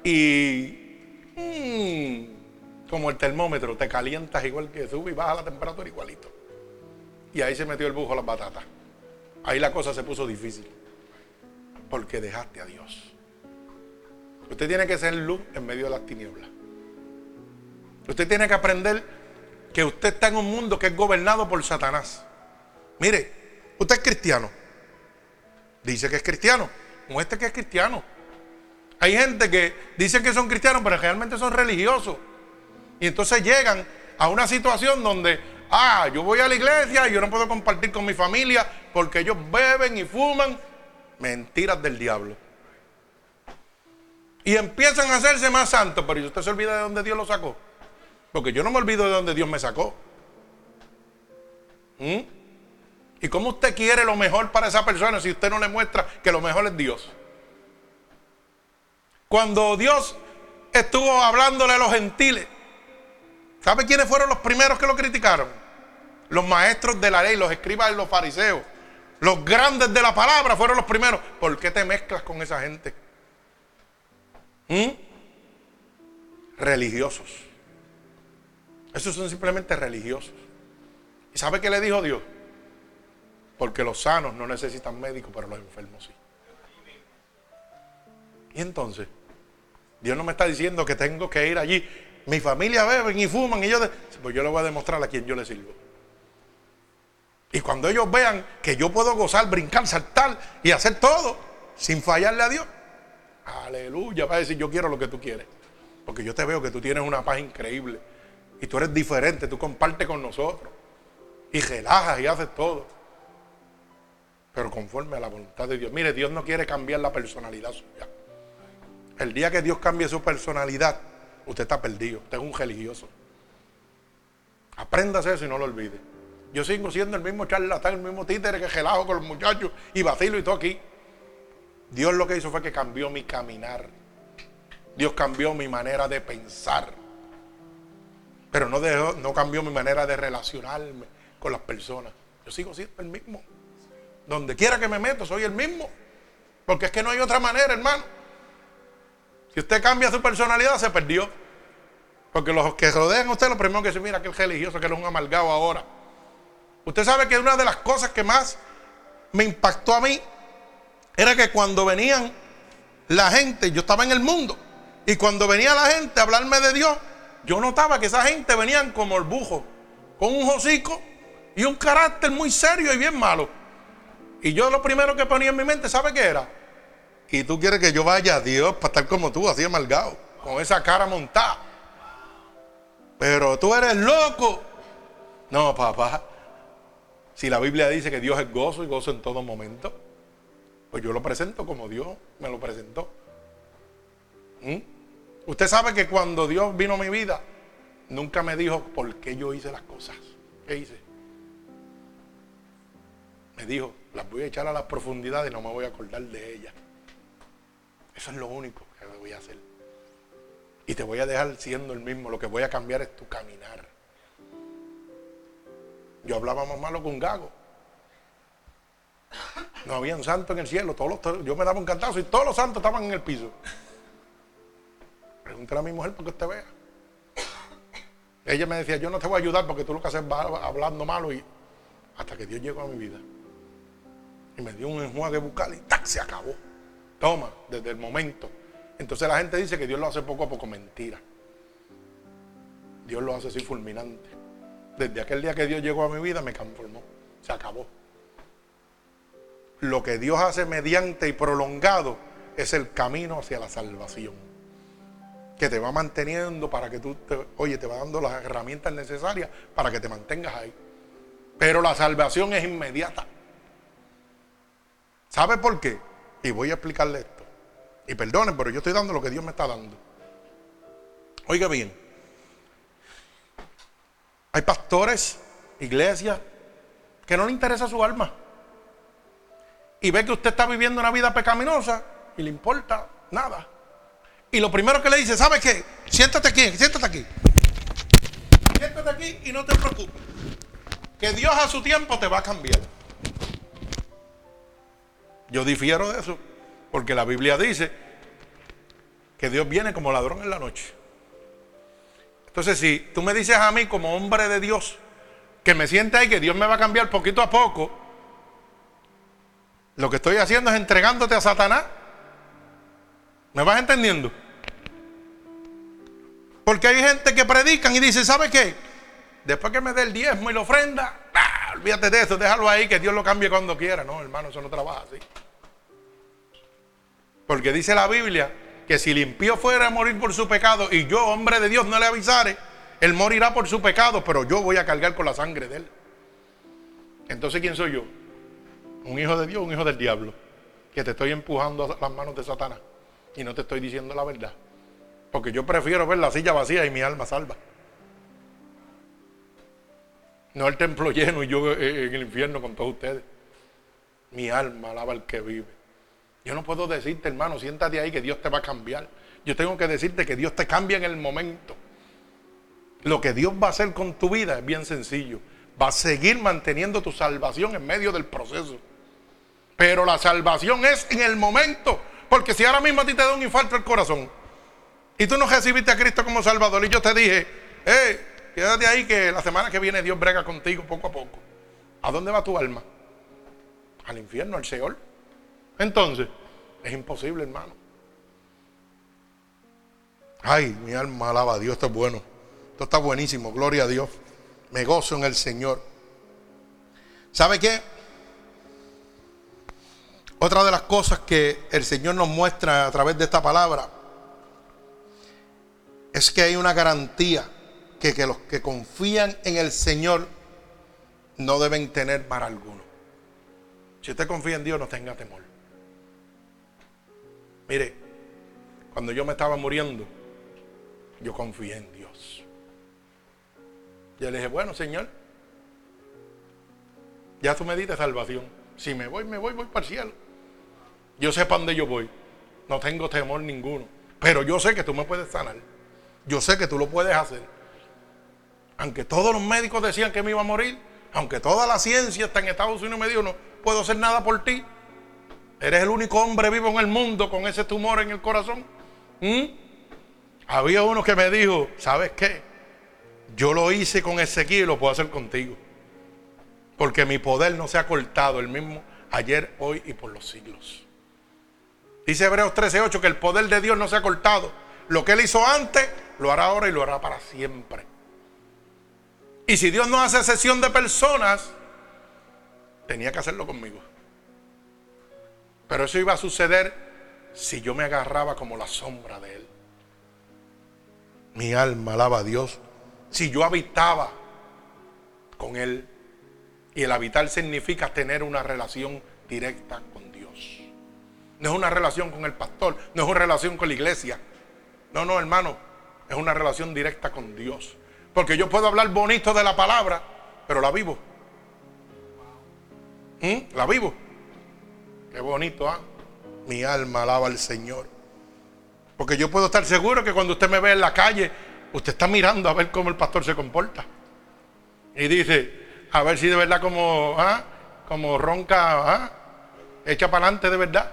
y mm, como el termómetro, te calientas igual que sube y baja la temperatura igualito. Y ahí se metió el bujo a las batatas. Ahí la cosa se puso difícil. Porque dejaste a Dios. Usted tiene que ser luz en medio de las tinieblas. Usted tiene que aprender que usted está en un mundo que es gobernado por Satanás. Mire, usted es cristiano. Dice que es cristiano. Muestre que es cristiano. Hay gente que dice que son cristianos, pero realmente son religiosos. Y entonces llegan a una situación donde, ah, yo voy a la iglesia y yo no puedo compartir con mi familia porque ellos beben y fuman. Mentiras del diablo. Y empiezan a hacerse más santos, pero usted se olvida de dónde Dios lo sacó. Porque yo no me olvido de dónde Dios me sacó. ¿Mm? ¿Y cómo usted quiere lo mejor para esa persona si usted no le muestra que lo mejor es Dios? Cuando Dios estuvo hablándole a los gentiles, ¿sabe quiénes fueron los primeros que lo criticaron? Los maestros de la ley, los escribas y los fariseos. Los grandes de la palabra fueron los primeros. ¿Por qué te mezclas con esa gente? ¿Mm? Religiosos. Esos son simplemente religiosos. ¿Y sabe qué le dijo Dios? Porque los sanos no necesitan médicos, pero los enfermos sí. Y entonces, Dios no me está diciendo que tengo que ir allí. Mi familia beben y fuman y yo, pues yo le voy a demostrar a quien yo le sirvo. Y cuando ellos vean que yo puedo gozar, brincar, saltar y hacer todo sin fallarle a Dios, aleluya, va a decir yo quiero lo que tú quieres. Porque yo te veo que tú tienes una paz increíble y tú eres diferente, tú compartes con nosotros y relajas y haces todo pero conforme a la voluntad de Dios. Mire, Dios no quiere cambiar la personalidad suya. El día que Dios cambie su personalidad, usted está perdido, usted es un religioso. Apréndase eso y no lo olvide. Yo sigo siendo el mismo charlatán, el mismo títere que relajo con los muchachos y vacilo y todo aquí. Dios lo que hizo fue que cambió mi caminar. Dios cambió mi manera de pensar. Pero no, dejó, no cambió mi manera de relacionarme con las personas. Yo sigo siendo el mismo. Donde quiera que me meto, soy el mismo. Porque es que no hay otra manera, hermano. Si usted cambia su personalidad, se perdió. Porque los que rodean a usted, lo primero que se mira que es religioso, que es un amargado ahora. Usted sabe que una de las cosas que más me impactó a mí era que cuando venían la gente, yo estaba en el mundo, y cuando venía la gente a hablarme de Dios, yo notaba que esa gente venían como el bujo, con un hocico y un carácter muy serio y bien malo. Y yo lo primero que ponía en mi mente, ¿sabe qué era? Y tú quieres que yo vaya a Dios para estar como tú, así amargado, con esa cara montada. Pero tú eres loco. No, papá. Si la Biblia dice que Dios es gozo y gozo en todo momento, pues yo lo presento como Dios me lo presentó. ¿Mm? Usted sabe que cuando Dios vino a mi vida, nunca me dijo por qué yo hice las cosas. ¿Qué hice? Me dijo, las voy a echar a las profundidades y no me voy a acordar de ellas. Eso es lo único que voy a hacer. Y te voy a dejar siendo el mismo. Lo que voy a cambiar es tu caminar. Yo hablaba más malo con Gago. No había un santo en el cielo. Todos los, yo me daba un cantazo y todos los santos estaban en el piso. Pregúntale a mi mujer porque usted vea. Ella me decía, yo no te voy a ayudar porque tú lo que haces es hablando malo y hasta que Dios llegó a mi vida y me dio un enjuague bucal y ¡tac! se acabó. Toma, desde el momento. Entonces la gente dice que Dios lo hace poco a poco. Mentira. Dios lo hace así fulminante. Desde aquel día que Dios llegó a mi vida me transformó. Se acabó. Lo que Dios hace mediante y prolongado es el camino hacia la salvación. Que te va manteniendo para que tú, te, oye, te va dando las herramientas necesarias para que te mantengas ahí. Pero la salvación es inmediata. ¿Sabe por qué? Y voy a explicarle esto. Y perdonen, pero yo estoy dando lo que Dios me está dando. Oiga bien. Hay pastores, iglesias, que no le interesa su alma. y ve que usted está viviendo una vida pecaminosa y le importa nada. Y lo primero que le dice, ¿sabe qué? Siéntate aquí, siéntate aquí. Siéntate aquí y no te preocupes. Que Dios a su tiempo te va a cambiar. Yo difiero de eso, porque la Biblia dice que Dios viene como ladrón en la noche. Entonces, si tú me dices a mí como hombre de Dios, que me siente ahí, que Dios me va a cambiar poquito a poco, lo que estoy haciendo es entregándote a Satanás. ¿Me vas entendiendo? Porque hay gente que predican y dice, ¿sabe qué? Después que me dé el diezmo y la ofrenda, olvídate de eso, déjalo ahí, que Dios lo cambie cuando quiera. No, hermano, eso no trabaja así. Porque dice la Biblia que si el impío fuera a morir por su pecado y yo, hombre de Dios, no le avisare, él morirá por su pecado, pero yo voy a cargar con la sangre de él. Entonces, ¿quién soy yo? Un hijo de Dios, un hijo del diablo, que te estoy empujando a las manos de Satanás y no te estoy diciendo la verdad. Porque yo prefiero ver la silla vacía y mi alma salva. No el templo lleno y yo en el infierno con todos ustedes. Mi alma alaba al que vive. Yo no puedo decirte, hermano, siéntate ahí que Dios te va a cambiar. Yo tengo que decirte que Dios te cambia en el momento. Lo que Dios va a hacer con tu vida es bien sencillo. Va a seguir manteniendo tu salvación en medio del proceso. Pero la salvación es en el momento. Porque si ahora mismo a ti te da un infarto el corazón y tú no recibiste a Cristo como Salvador y yo te dije, eh, quédate ahí que la semana que viene Dios brega contigo poco a poco. ¿A dónde va tu alma? Al infierno, al Seol. Entonces, es imposible, hermano. Ay, mi alma alaba a Dios, esto es bueno. Esto está buenísimo, gloria a Dios. Me gozo en el Señor. ¿Sabe qué? Otra de las cosas que el Señor nos muestra a través de esta palabra es que hay una garantía que, los que confían en el Señor no deben tener mal alguno. Si usted confía en Dios, no tenga temor. Mire, cuando yo me estaba muriendo, yo confié en Dios. Yo le dije, bueno, Señor, ya tú me diste salvación. Si me voy, me voy, voy para el cielo. Yo sé para dónde yo voy. No tengo temor ninguno. Pero yo sé que tú me puedes sanar. Yo sé que tú lo puedes hacer. Aunque todos los médicos decían que me iba a morir, aunque toda la ciencia está en Estados Unidos me dijo, no puedo hacer nada por ti. Eres el único hombre vivo en el mundo con ese tumor en el corazón. ¿Mm? Había uno que me dijo, ¿sabes qué? Yo lo hice con Ezequiel y lo puedo hacer contigo. Porque mi poder no se ha cortado el mismo ayer, hoy y por los siglos. Dice Hebreos 13:8 que el poder de Dios no se ha cortado. Lo que él hizo antes, lo hará ahora y lo hará para siempre. Y si Dios no hace sesión de personas, tenía que hacerlo conmigo. Pero eso iba a suceder si yo me agarraba como la sombra de Él. Mi alma alaba a Dios. Si yo habitaba con Él. Y el habitar significa tener una relación directa con Dios. No es una relación con el pastor, no es una relación con la iglesia. No, no, hermano, es una relación directa con Dios. Porque yo puedo hablar bonito de la palabra, pero la vivo. ¿Mm? La vivo. Qué bonito, ¿ah? Mi alma alaba al Señor. Porque yo puedo estar seguro que cuando usted me ve en la calle, usted está mirando a ver cómo el pastor se comporta. Y dice, a ver si de verdad como, ¿ah? como ronca, ¿ah? echa para adelante de verdad.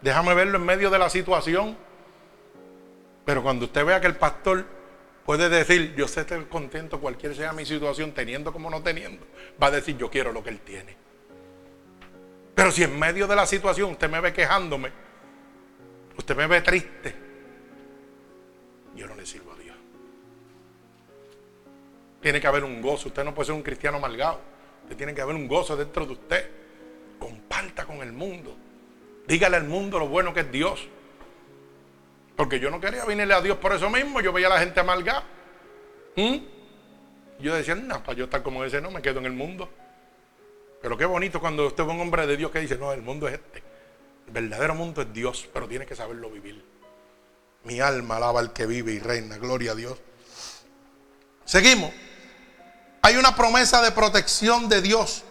Déjame verlo en medio de la situación. Pero cuando usted vea que el pastor puede decir, yo sé estar contento cualquier sea mi situación, teniendo como no teniendo, va a decir, yo quiero lo que él tiene. Pero si en medio de la situación usted me ve quejándome, usted me ve triste, yo no le sirvo a Dios. Tiene que haber un gozo. Usted no puede ser un cristiano amargado. Usted tiene que haber un gozo dentro de usted. Comparta con el mundo. Dígale al mundo lo bueno que es Dios. Porque yo no quería venirle a Dios por eso mismo. Yo veía a la gente amargada. ¿Mm? Yo decía, no, para yo estar como ese, no, me quedo en el mundo. Pero qué bonito cuando usted ve un hombre de Dios que dice, no, el mundo es este. El verdadero mundo es Dios, pero tiene que saberlo vivir. Mi alma alaba al que vive y reina, gloria a Dios. Seguimos. Hay una promesa de protección de Dios.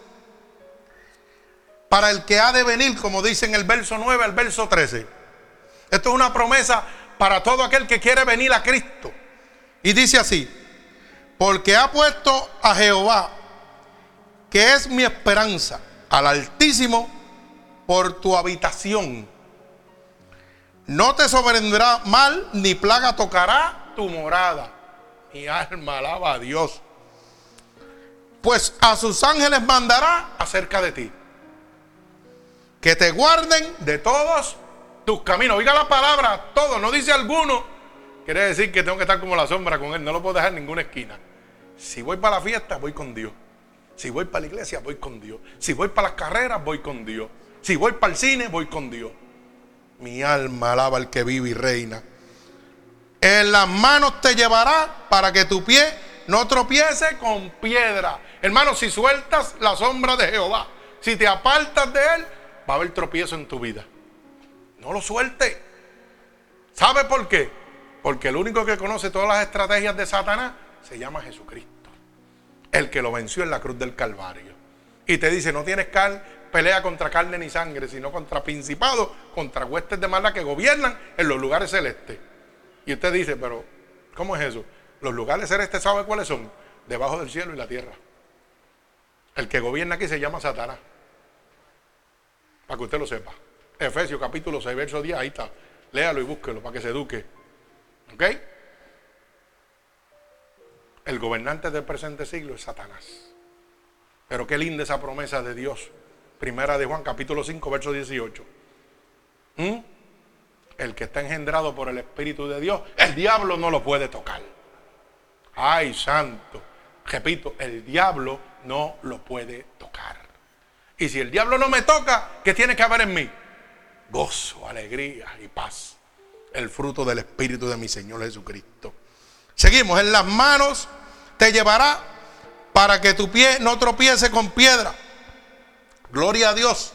para el que ha de venir, como dice en el verso 9 al verso 13. Esto es una promesa para todo aquel que quiere venir a Cristo. Y dice así, porque ha puesto a Jehová, que es mi esperanza, al Altísimo, por tu habitación. No te sobrevendrá mal, ni plaga tocará tu morada. Mi alma alaba a Dios. Pues a sus ángeles mandará acerca de ti. Que te guarden de todos tus caminos. Oiga la palabra, todo, no dice alguno. Quiere decir que tengo que estar como la sombra con él. No lo puedo dejar en ninguna esquina. Si voy para la fiesta, voy con Dios. Si voy para la iglesia, voy con Dios. Si voy para las carreras, voy con Dios. Si voy para el cine, voy con Dios. Mi alma alaba al que vive y reina. En las manos te llevará para que tu pie no tropiece con piedra. Hermano, si sueltas la sombra de Jehová, si te apartas de él, va a haber tropiezo en tu vida. No lo suelte. ¿Sabe por qué? Porque el único que conoce todas las estrategias de Satanás se llama Jesucristo. El que lo venció en la cruz del Calvario. Y te dice, no tienes cal, pelea contra carne ni sangre, sino contra principados, contra huestes de maldad que gobiernan en los lugares celestes. Y usted dice, pero ¿cómo es eso? Los lugares celestes, ¿sabe cuáles son? Debajo del cielo y la tierra. El que gobierna aquí se llama Satanás. Para que usted lo sepa. Efesios capítulo 6, verso 10, ahí está. Léalo y búsquelo para que se eduque. ¿Ok? El gobernante del presente siglo es Satanás. Pero qué linda esa promesa de Dios. Primera de Juan, capítulo 5, verso 18. ¿Mm? El que está engendrado por el Espíritu de Dios, el diablo no lo puede tocar. Ay, santo. Repito, el diablo no lo puede tocar. Y si el diablo no me toca, ¿qué tiene que haber en mí? Gozo, alegría y paz. El fruto del Espíritu de mi Señor Jesucristo. Seguimos, en las manos te llevará para que tu pie no tropiece con piedra. Gloria a Dios.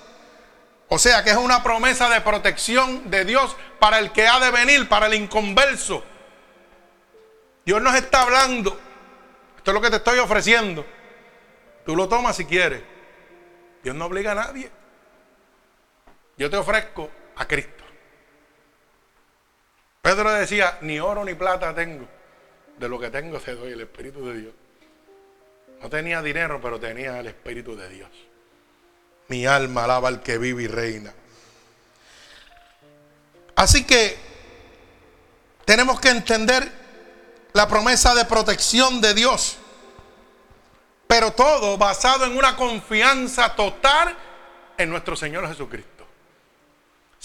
O sea que es una promesa de protección de Dios para el que ha de venir, para el inconverso. Dios nos está hablando. Esto es lo que te estoy ofreciendo. Tú lo tomas si quieres. Dios no obliga a nadie. Yo te ofrezco a Cristo. Pedro decía, ni oro ni plata tengo. De lo que tengo te doy el Espíritu de Dios. No tenía dinero, pero tenía el Espíritu de Dios. Mi alma alaba al que vive y reina. Así que tenemos que entender la promesa de protección de Dios. Pero todo basado en una confianza total en nuestro Señor Jesucristo.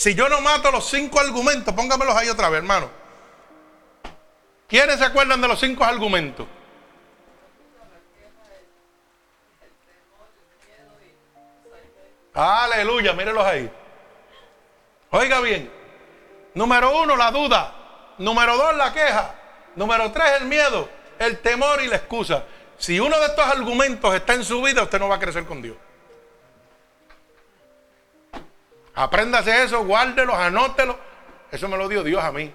Si yo no mato los cinco argumentos, póngamelos ahí otra vez, hermano. ¿Quiénes se acuerdan de los cinco argumentos? Aleluya, mírenlos ahí. Oiga bien. Número uno, la duda. Número dos, la queja. Número tres, el miedo, el temor y la excusa. Si uno de estos argumentos está en su vida, usted no va a crecer con Dios. Apréndase eso, guárdelos, anótelos. Eso me lo dio Dios a mí.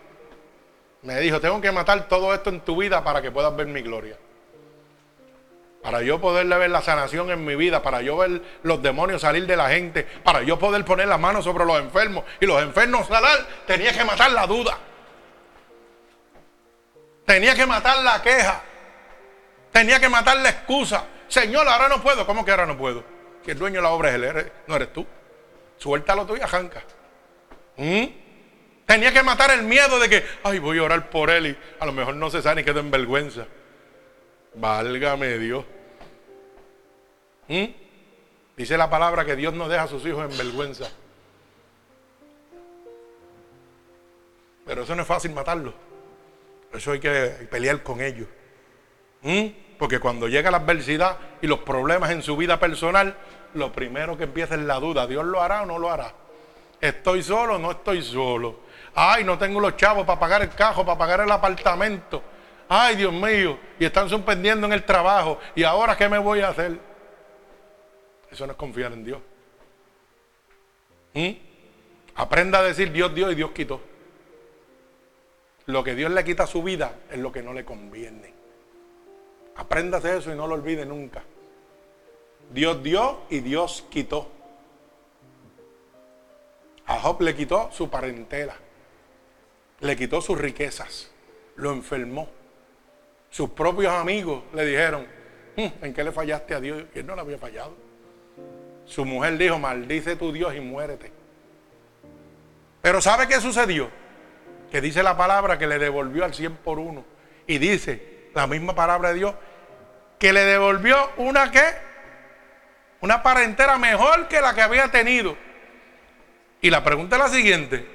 Me dijo, tengo que matar todo esto en tu vida para que puedas ver mi gloria. Para yo poderle ver la sanación en mi vida, para yo ver los demonios salir de la gente, para yo poder poner las manos sobre los enfermos y los enfermos sanar, tenía que matar la duda. Tenía que matar la queja. Tenía que matar la excusa. Señor, ahora no puedo. ¿Cómo que ahora no puedo? Si el dueño de la obra es él, no eres tú. Suéltalo tú y ajanca. ¿Mm? Tenía que matar el miedo de que, ay, voy a orar por él y a lo mejor no se sabe ni queda en vergüenza. Válgame Dios. ¿Mm? Dice la palabra que Dios no deja a sus hijos en vergüenza. Pero eso no es fácil matarlo. Eso hay que pelear con ellos. ¿Mm? Porque cuando llega la adversidad y los problemas en su vida personal, lo primero que empieza es la duda. ¿Dios lo hará o no lo hará? ¿Estoy solo o no estoy solo? Ay, no tengo los chavos para pagar el cajo, para pagar el apartamento. Ay, Dios mío. Y están suspendiendo en el trabajo. ¿Y ahora qué me voy a hacer? Eso no es confiar en Dios. ¿Mm? Aprenda a decir Dios dio y Dios quitó. Lo que Dios le quita a su vida es lo que no le conviene. Apréndase eso y no lo olvide nunca. Dios dio y Dios quitó. Job le quitó su parentela, le quitó sus riquezas, lo enfermó. Sus propios amigos le dijeron, hmm, ¿en qué le fallaste a Dios? Y él no le había fallado. Su mujer dijo, maldice tu Dios y muérete. Pero ¿sabe qué sucedió? Que dice la palabra que le devolvió al 100 por uno. Y dice la misma palabra de Dios que le devolvió una que, una parentera mejor que la que había tenido. Y la pregunta es la siguiente.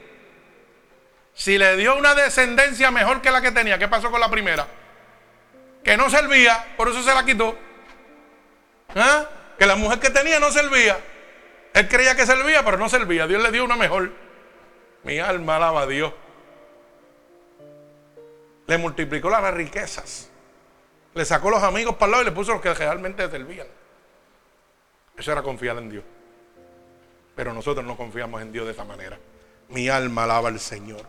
Si le dio una descendencia mejor que la que tenía, ¿qué pasó con la primera? Que no servía, por eso se la quitó. ¿Ah? Que la mujer que tenía no servía. Él creía que servía, pero no servía. Dios le dio una mejor. Mi alma alaba a Dios. Le multiplicó las riquezas. Le sacó los amigos para el lado y le puso los que realmente servían. Eso era confiar en Dios. Pero nosotros no confiamos en Dios de esa manera. Mi alma alaba al Señor.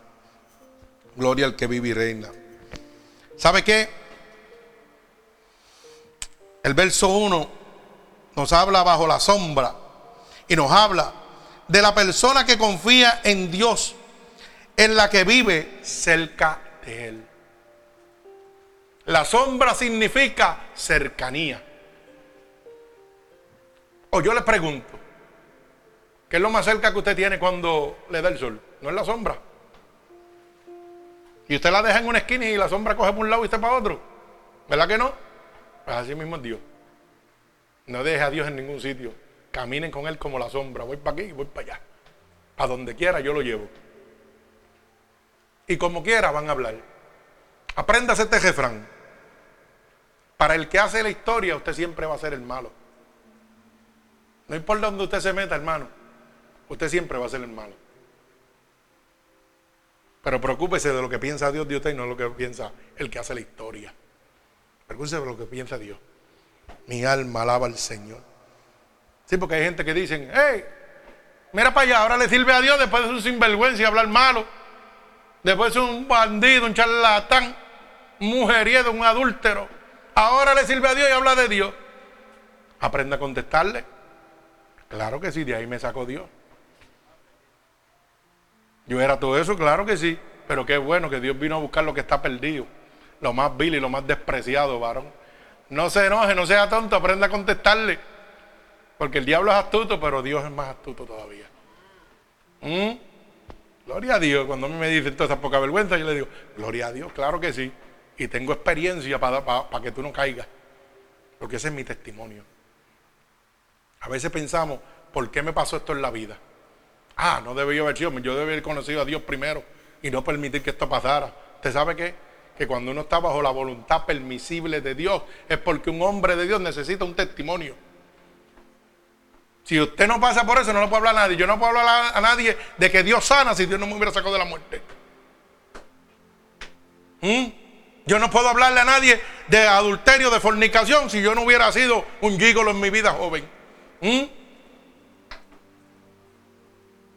Gloria al que vive y reina. ¿Sabe qué? El verso 1 nos habla bajo la sombra y nos habla de la persona que confía en Dios, en la que vive cerca de Él. La sombra significa cercanía. O yo le pregunto, ¿qué es lo más cerca que usted tiene cuando le da el sol? No es la sombra. Y usted la deja en una esquina y la sombra coge por un lado y está para otro. ¿Verdad que no? Pues así mismo es Dios. No deje a Dios en ningún sitio. Caminen con Él como la sombra. Voy para aquí y voy para allá. A donde quiera yo lo llevo. Y como quiera van a hablar. Apréndase este refrán. Para el que hace la historia, usted siempre va a ser el malo. No importa donde usted se meta, hermano. Usted siempre va a ser el malo. Pero preocúpese de lo que piensa Dios de usted y no de lo que piensa el que hace la historia. Preocúpese de lo que piensa Dios. Mi alma alaba al Señor. Sí, porque hay gente que dicen, hey, mira para allá, ahora le sirve a Dios después de su sinvergüenza y hablar malo. Después de un bandido, un charlatán, un mujeriego, un adúltero. Ahora le sirve a Dios y habla de Dios. Aprenda a contestarle. Claro que sí, de ahí me sacó Dios. Yo era todo eso, claro que sí. Pero qué bueno que Dios vino a buscar lo que está perdido. Lo más vil y lo más despreciado, varón. No se enoje, no sea tonto, aprenda a contestarle. Porque el diablo es astuto, pero Dios es más astuto todavía. ¿Mm? Gloria a Dios. Cuando a mí me dicen toda esa poca vergüenza, yo le digo, gloria a Dios, claro que sí. Y tengo experiencia para, para que tú no caigas. Porque ese es mi testimonio. A veces pensamos, ¿por qué me pasó esto en la vida? Ah, no debí haber sido, yo debí haber conocido a Dios primero y no permitir que esto pasara. ¿Usted sabe qué? Que cuando uno está bajo la voluntad permisible de Dios es porque un hombre de Dios necesita un testimonio. Si usted no pasa por eso, no lo puede hablar a nadie. Yo no puedo hablar a nadie de que Dios sana si Dios no me hubiera sacado de la muerte. ¿Mm? Yo no puedo hablarle a nadie de adulterio, de fornicación, si yo no hubiera sido un gigolo en mi vida joven. ¿Mm?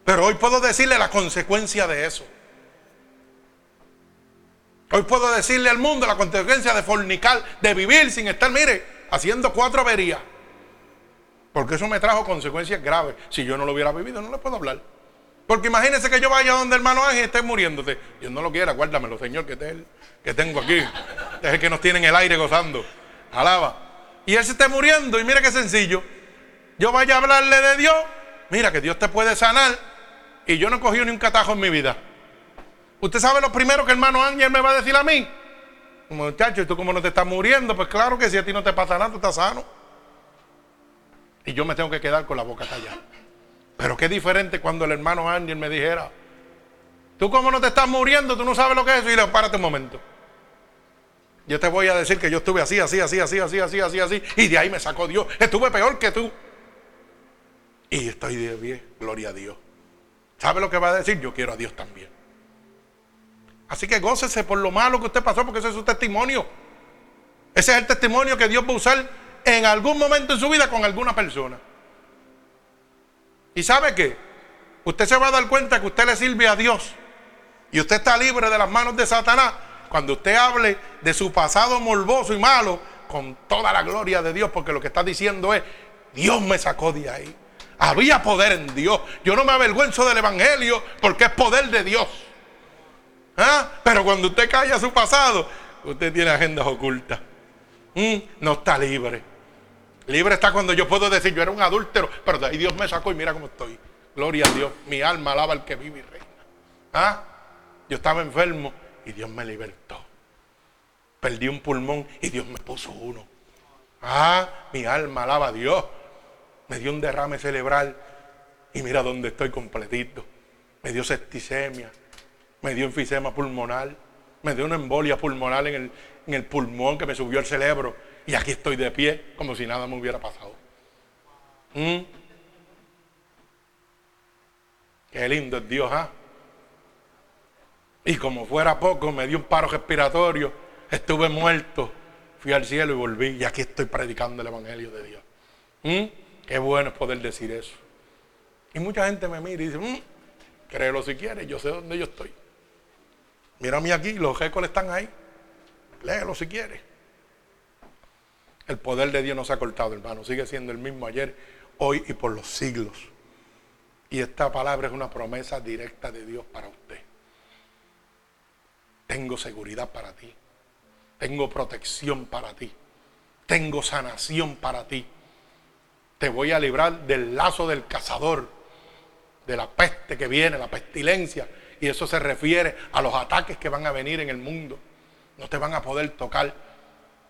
Pero hoy puedo decirle la consecuencia de eso. Hoy puedo decirle al mundo la consecuencia de fornicar, de vivir sin estar, mire, haciendo cuatro averías. Porque eso me trajo consecuencias graves. Si yo no lo hubiera vivido, no le puedo hablar. Porque imagínense que yo vaya donde hermano Ángel y esté muriéndote. Dios no lo quiera, guárdamelo, Señor, que, te, que tengo aquí. Es el que nos tiene en el aire gozando. Alaba. Y él se esté muriendo. Y mira qué sencillo. Yo vaya a hablarle de Dios. Mira que Dios te puede sanar y yo no he cogido ni un catajo en mi vida. ¿Usted sabe lo primero que hermano Ángel me va a decir a mí? Muchacho, ¿y tú como no te estás muriendo? Pues claro que si a ti no te pasa nada, tú estás sano. Y yo me tengo que quedar con la boca callada. Pero qué diferente cuando el hermano Ángel me dijera, tú como no te estás muriendo, tú no sabes lo que es eso. Y le párate un momento. Yo te voy a decir que yo estuve así, así, así, así, así, así, así, así. Y de ahí me sacó Dios. Estuve peor que tú. Y estoy de bien, gloria a Dios. ¿Sabe lo que va a decir? Yo quiero a Dios también. Así que gócese por lo malo que usted pasó, porque ese es su testimonio. Ese es el testimonio que Dios va a usar en algún momento en su vida con alguna persona. ¿Y sabe qué? Usted se va a dar cuenta que usted le sirve a Dios y usted está libre de las manos de Satanás cuando usted hable de su pasado morboso y malo con toda la gloria de Dios, porque lo que está diciendo es, Dios me sacó de ahí. Había poder en Dios. Yo no me avergüenzo del Evangelio porque es poder de Dios. ¿Ah? Pero cuando usted calla su pasado, usted tiene agendas ocultas. Mm, no está libre. Libre está cuando yo puedo decir, yo era un adúltero, pero de ahí Dios me sacó y mira cómo estoy. Gloria a Dios. Mi alma alaba al que vive y reina. ¿Ah? Yo estaba enfermo y Dios me libertó. Perdí un pulmón y Dios me puso uno. Ah, mi alma alaba a Dios. Me dio un derrame cerebral y mira dónde estoy completito. Me dio septicemia, me dio enfisema pulmonar, me dio una embolia pulmonar en el, pulmón que me subió el cerebro y aquí estoy de pie como si nada me hubiera pasado. ¿Mm? Qué lindo es Dios, ¿ah? Y como fuera poco, me dio un paro respiratorio, estuve muerto, fui al cielo y volví. Y aquí estoy predicando el Evangelio de Dios. ¿Mm? Qué bueno es poder decir eso. Y mucha gente me mira y dice, mm, créelo si quieres, yo sé dónde yo estoy. Mírame aquí, los récords están ahí. Léelo si quieres. El poder de Dios no se ha cortado, hermano. Sigue siendo el mismo ayer, hoy y por los siglos. Y esta palabra es una promesa directa de Dios para usted. Tengo seguridad para ti. Tengo protección para ti. Tengo sanación para ti. Te voy a librar del lazo del cazador, de la peste que viene, la pestilencia. Y eso se refiere a los ataques que van a venir en el mundo. No te van a poder tocar.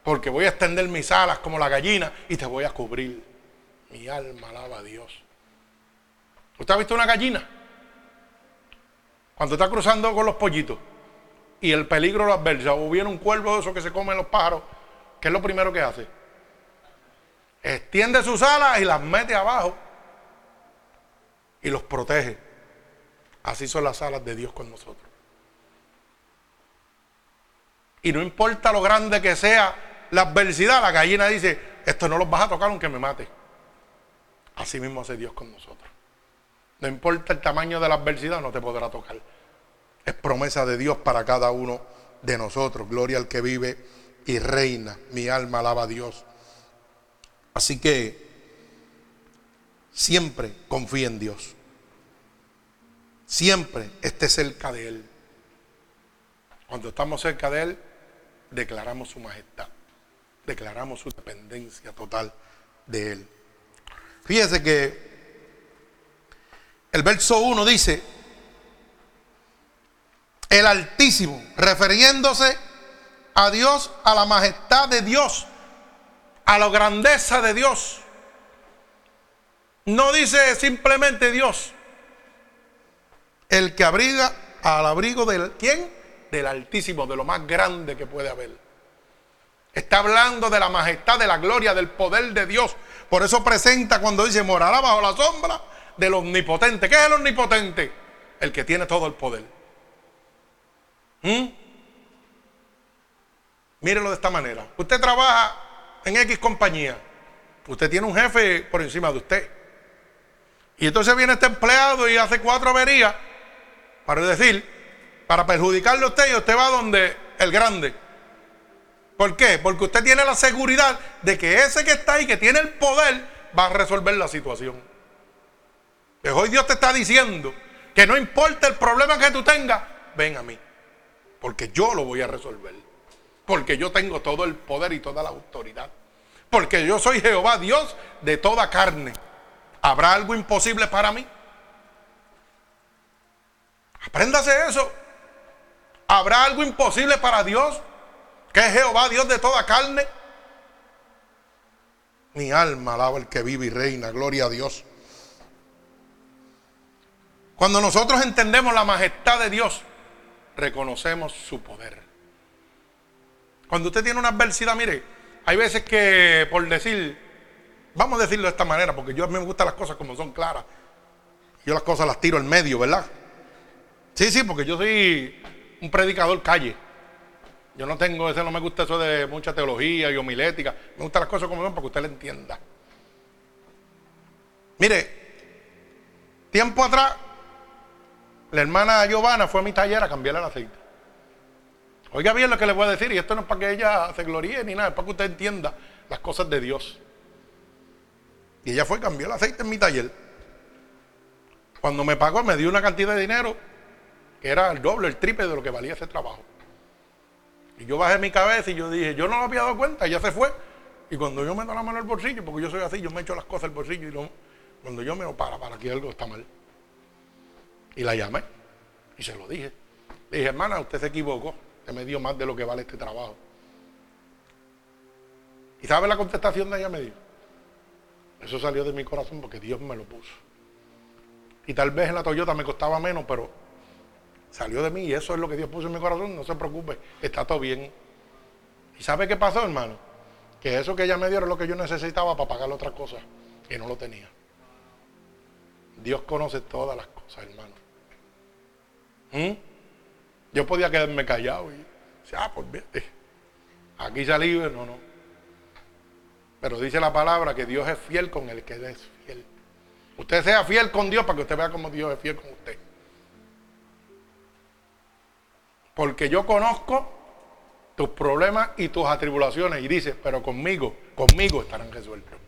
Porque voy a extender mis alas como la gallina y te voy a cubrir. Mi alma alaba a Dios. ¿Usted ha visto una gallina? Cuando está cruzando con los pollitos y el peligro lo adversa, o viene un cuervo de esos que se comen los pájaros, ¿qué es lo primero que hace? Extiende sus alas y las mete abajo y los protege. Así son las alas de Dios con nosotros. Y no importa lo grande que sea la adversidad, la gallina dice, esto no los vas a tocar aunque me mate. Así mismo hace Dios con nosotros. No importa el tamaño de la adversidad, no te podrá tocar. Es promesa de Dios para cada uno de nosotros. Gloria al que vive y reina. Mi alma alaba a Dios. Así que siempre confíe en Dios. Siempre esté cerca de Él. Cuando estamos cerca de Él, declaramos su majestad. Declaramos su dependencia total de Él. Fíjese que el verso 1 dice, el Altísimo, refiriéndose a Dios, a la majestad de Dios, a la grandeza de Dios. No dice simplemente Dios, el que abriga al abrigo del quién? Del Altísimo, de lo más grande que puede haber. Está hablando de la majestad, de la gloria, del poder de Dios. Por eso presenta cuando dice morará bajo la sombra del omnipotente. ¿Qué es el omnipotente? El que tiene todo el poder. ¿Mm? Mírelo de esta manera. Usted trabaja en X compañía. Usted tiene un jefe por encima de usted. Y entonces viene este empleado y hace cuatro averías, para decir, para perjudicarle a usted y usted va donde el grande. ¿Por qué? Porque usted tiene la seguridad de que ese que está ahí, que tiene el poder, va a resolver la situación. Pero hoy Dios te está diciendo que no importa el problema que tú tengas, ven a mí. Porque yo lo voy a resolver. Porque yo tengo todo el poder y toda la autoridad. Porque yo soy Jehová, Dios de toda carne. ¿Habrá algo imposible para mí? Apréndase eso. ¿Habrá algo imposible para Dios? Que es Jehová, Dios de toda carne. Mi alma alaba el que vive y reina. Gloria a Dios. Cuando nosotros entendemos la majestad de Dios, reconocemos su poder. Cuando usted tiene una adversidad, mire, hay veces que, por decir, vamos a decirlo de esta manera, porque yo a mí me gustan las cosas como son claras. Yo las cosas las tiro en medio, ¿verdad? Sí, sí, porque yo soy un predicador calle. Yo no tengo, ese no me gusta eso de mucha teología y homilética. Me gustan las cosas como son para que usted le entienda. Mire, tiempo atrás la hermana Giovanna fue a mi taller a cambiarle el aceite. Oiga bien lo que le voy a decir, y esto no es para que ella se gloríe ni nada, es para que usted entienda las cosas de Dios. Y ella fue a cambiar el aceite en mi taller. Cuando me pagó me dio una cantidad de dinero que era el doble, el triple de lo que valía ese trabajo. Y yo bajé mi cabeza y yo dije, yo no me había dado cuenta, ya se fue. Y cuando yo meto la mano al bolsillo, porque yo soy así, yo me echo las cosas al bolsillo y cuando yo me lo para, para aquí algo está mal. Y la llamé y se lo dije. Le dije, hermana, usted se equivocó, me dio más de lo que vale este trabajo. ¿Y sabe la contestación de ella? Me dijo, eso salió de mi corazón porque Dios me lo puso. Y tal vez en la Toyota me costaba menos, pero salió de mí y eso es lo que Dios puso en mi corazón. No se preocupe, está todo bien. ¿Y sabe qué pasó, hermano? Que eso que ella me dio era lo que yo necesitaba para pagar otras cosas y no lo tenía. Dios conoce todas las cosas, hermano. ¿Mm? Yo podía quedarme callado y ah, pues vete. Aquí salí, no, no. Pero dice la palabra que Dios es fiel con el que es fiel. Usted sea fiel con Dios para que usted vea cómo Dios es fiel con usted. Porque yo conozco tus problemas y tus atribulaciones y dice, pero conmigo, conmigo estarán resueltos.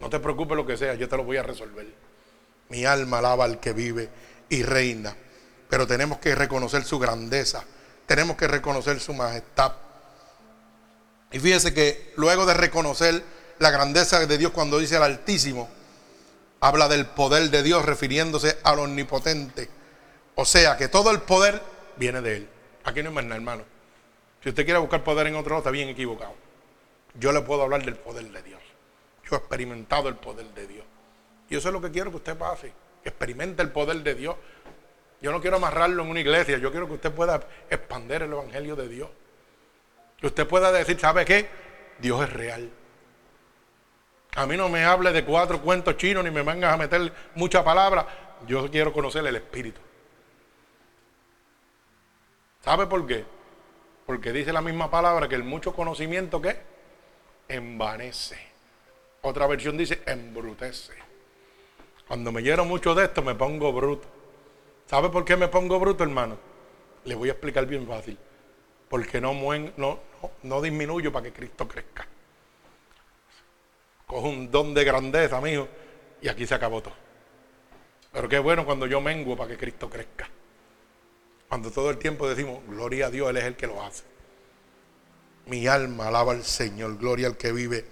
No te preocupes lo que sea, yo te lo voy a resolver. Mi alma alaba al que vive y reina. Pero tenemos que reconocer su grandeza. Tenemos que reconocer su majestad. Y fíjese que luego de reconocer la grandeza de Dios cuando dice el Altísimo, habla del poder de Dios refiriéndose al omnipotente. O sea que todo el poder viene de Él. Aquí no es más nada, hermano. Si usted quiere buscar poder en otro lado, está bien equivocado. Yo le puedo hablar del poder de Dios. Yo he experimentado el poder de Dios. Y eso es lo que quiero que usted pase. Experimente el poder de Dios. Yo no quiero amarrarlo en una iglesia. Yo quiero que usted pueda expander el Evangelio de Dios. Que usted pueda decir, ¿sabe qué? Dios es real. A mí no me hable de cuatro cuentos chinos ni me vengas a meter mucha palabra. Yo quiero conocer el Espíritu. ¿Sabe por qué? Porque dice la misma palabra que el mucho conocimiento que envanece. Otra versión dice embrutece. Cuando me lleno mucho de esto me pongo bruto. ¿Sabe por qué me pongo bruto, hermano? Le voy a explicar bien fácil. Porque no, no, no, no disminuyo para que Cristo crezca. Cojo un don de grandeza, amigo, y aquí se acabó todo. Pero qué bueno cuando yo menguo para que Cristo crezca. Cuando todo el tiempo decimos, gloria a Dios, Él es el que lo hace. Mi alma alaba al Señor, gloria al que vive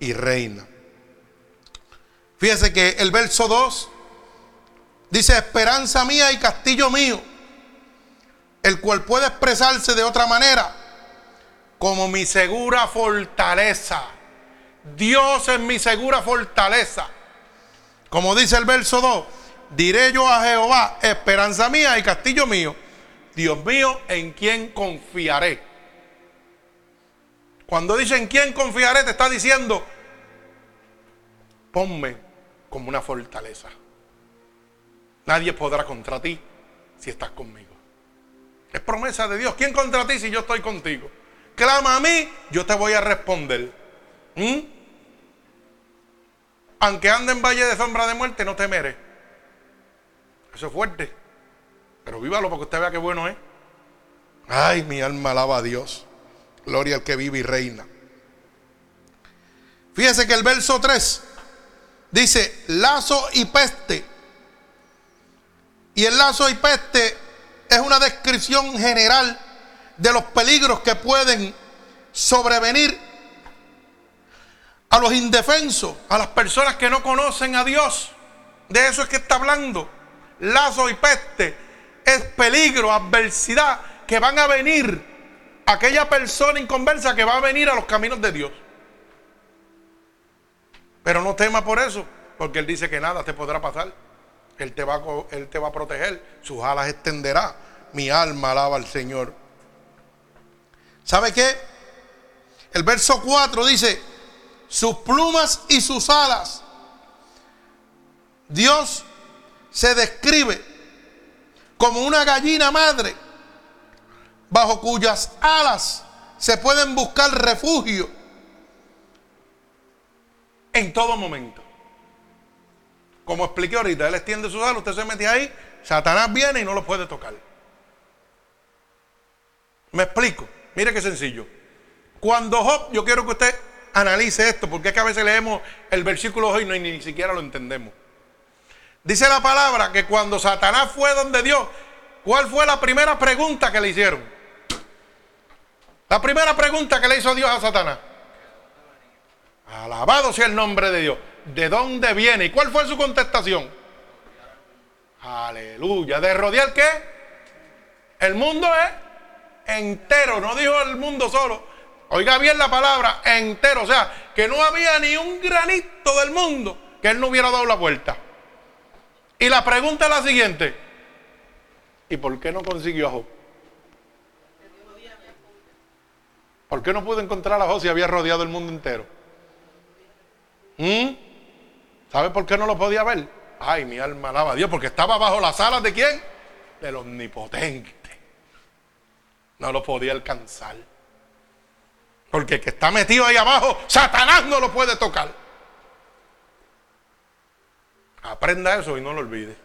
y reina. Fíjese que el verso 2 dice, esperanza mía y castillo mío, el cual puede expresarse de otra manera, como mi segura fortaleza. Dios es mi segura fortaleza. Como dice el verso 2, diré yo a Jehová, esperanza mía y castillo mío, Dios mío, en quién confiaré. Cuando dice en quién confiaré, te está diciendo, ponme como una fortaleza. Nadie podrá contra ti si estás conmigo. Es promesa de Dios. ¿Quién contra ti si yo estoy contigo? Clama a mí, yo te voy a responder. ¿Mm? Aunque ande en valle de sombra de muerte, no temeré. Eso es fuerte. Pero vívalo porque usted vea qué bueno es. Ay, mi alma alaba a Dios. Gloria al que vive y reina. Fíjese que el verso 3 dice, lazo y peste. Y el lazo y peste es una descripción general de los peligros que pueden sobrevenir a los indefensos, a las personas que no conocen a Dios. De eso es que está hablando. Lazo y peste es peligro, adversidad que van a venir. Aquella persona inconversa que va a venir a los caminos de Dios. Pero no tema por eso, porque Él dice que nada te podrá pasar. Él te va a, proteger, sus alas extenderá. Mi alma alaba al Señor. ¿Sabe qué? El verso 4 dice, sus plumas y sus alas. Dios se describe como una gallina madre bajo cuyas alas se pueden buscar refugio en todo momento. Como expliqué ahorita, él extiende sus alas, usted se mete ahí, Satanás viene y no lo puede tocar. Me explico, mire qué sencillo. Cuando Job, yo quiero que usted analice esto, porque es que a veces leemos el versículo hoy y ni, ni siquiera lo entendemos. Dice la palabra que cuando Satanás fue donde Dios, ¿cuál fue la primera pregunta que le hicieron? La primera pregunta que le hizo Dios a Satanás. Alabado sea el nombre de Dios. ¿De dónde viene? ¿Y cuál fue su contestación? Aleluya. ¿De rodear qué? El mundo entero. No dijo el mundo solo. Oiga bien la palabra, entero. O sea, que no había ni un granito del mundo que él no hubiera dado la vuelta. Y la pregunta es la siguiente. ¿Y por qué no consiguió a? ¿Por qué no pudo encontrar a Job si había rodeado el mundo entero? ¿Mm? ¿Sabe por qué no lo podía ver? Ay, mi alma alaba a Dios, porque estaba bajo las alas de quién? Del omnipotente. No lo podía alcanzar. Porque el que está metido ahí abajo, Satanás no lo puede tocar. Aprenda eso y no lo olvide.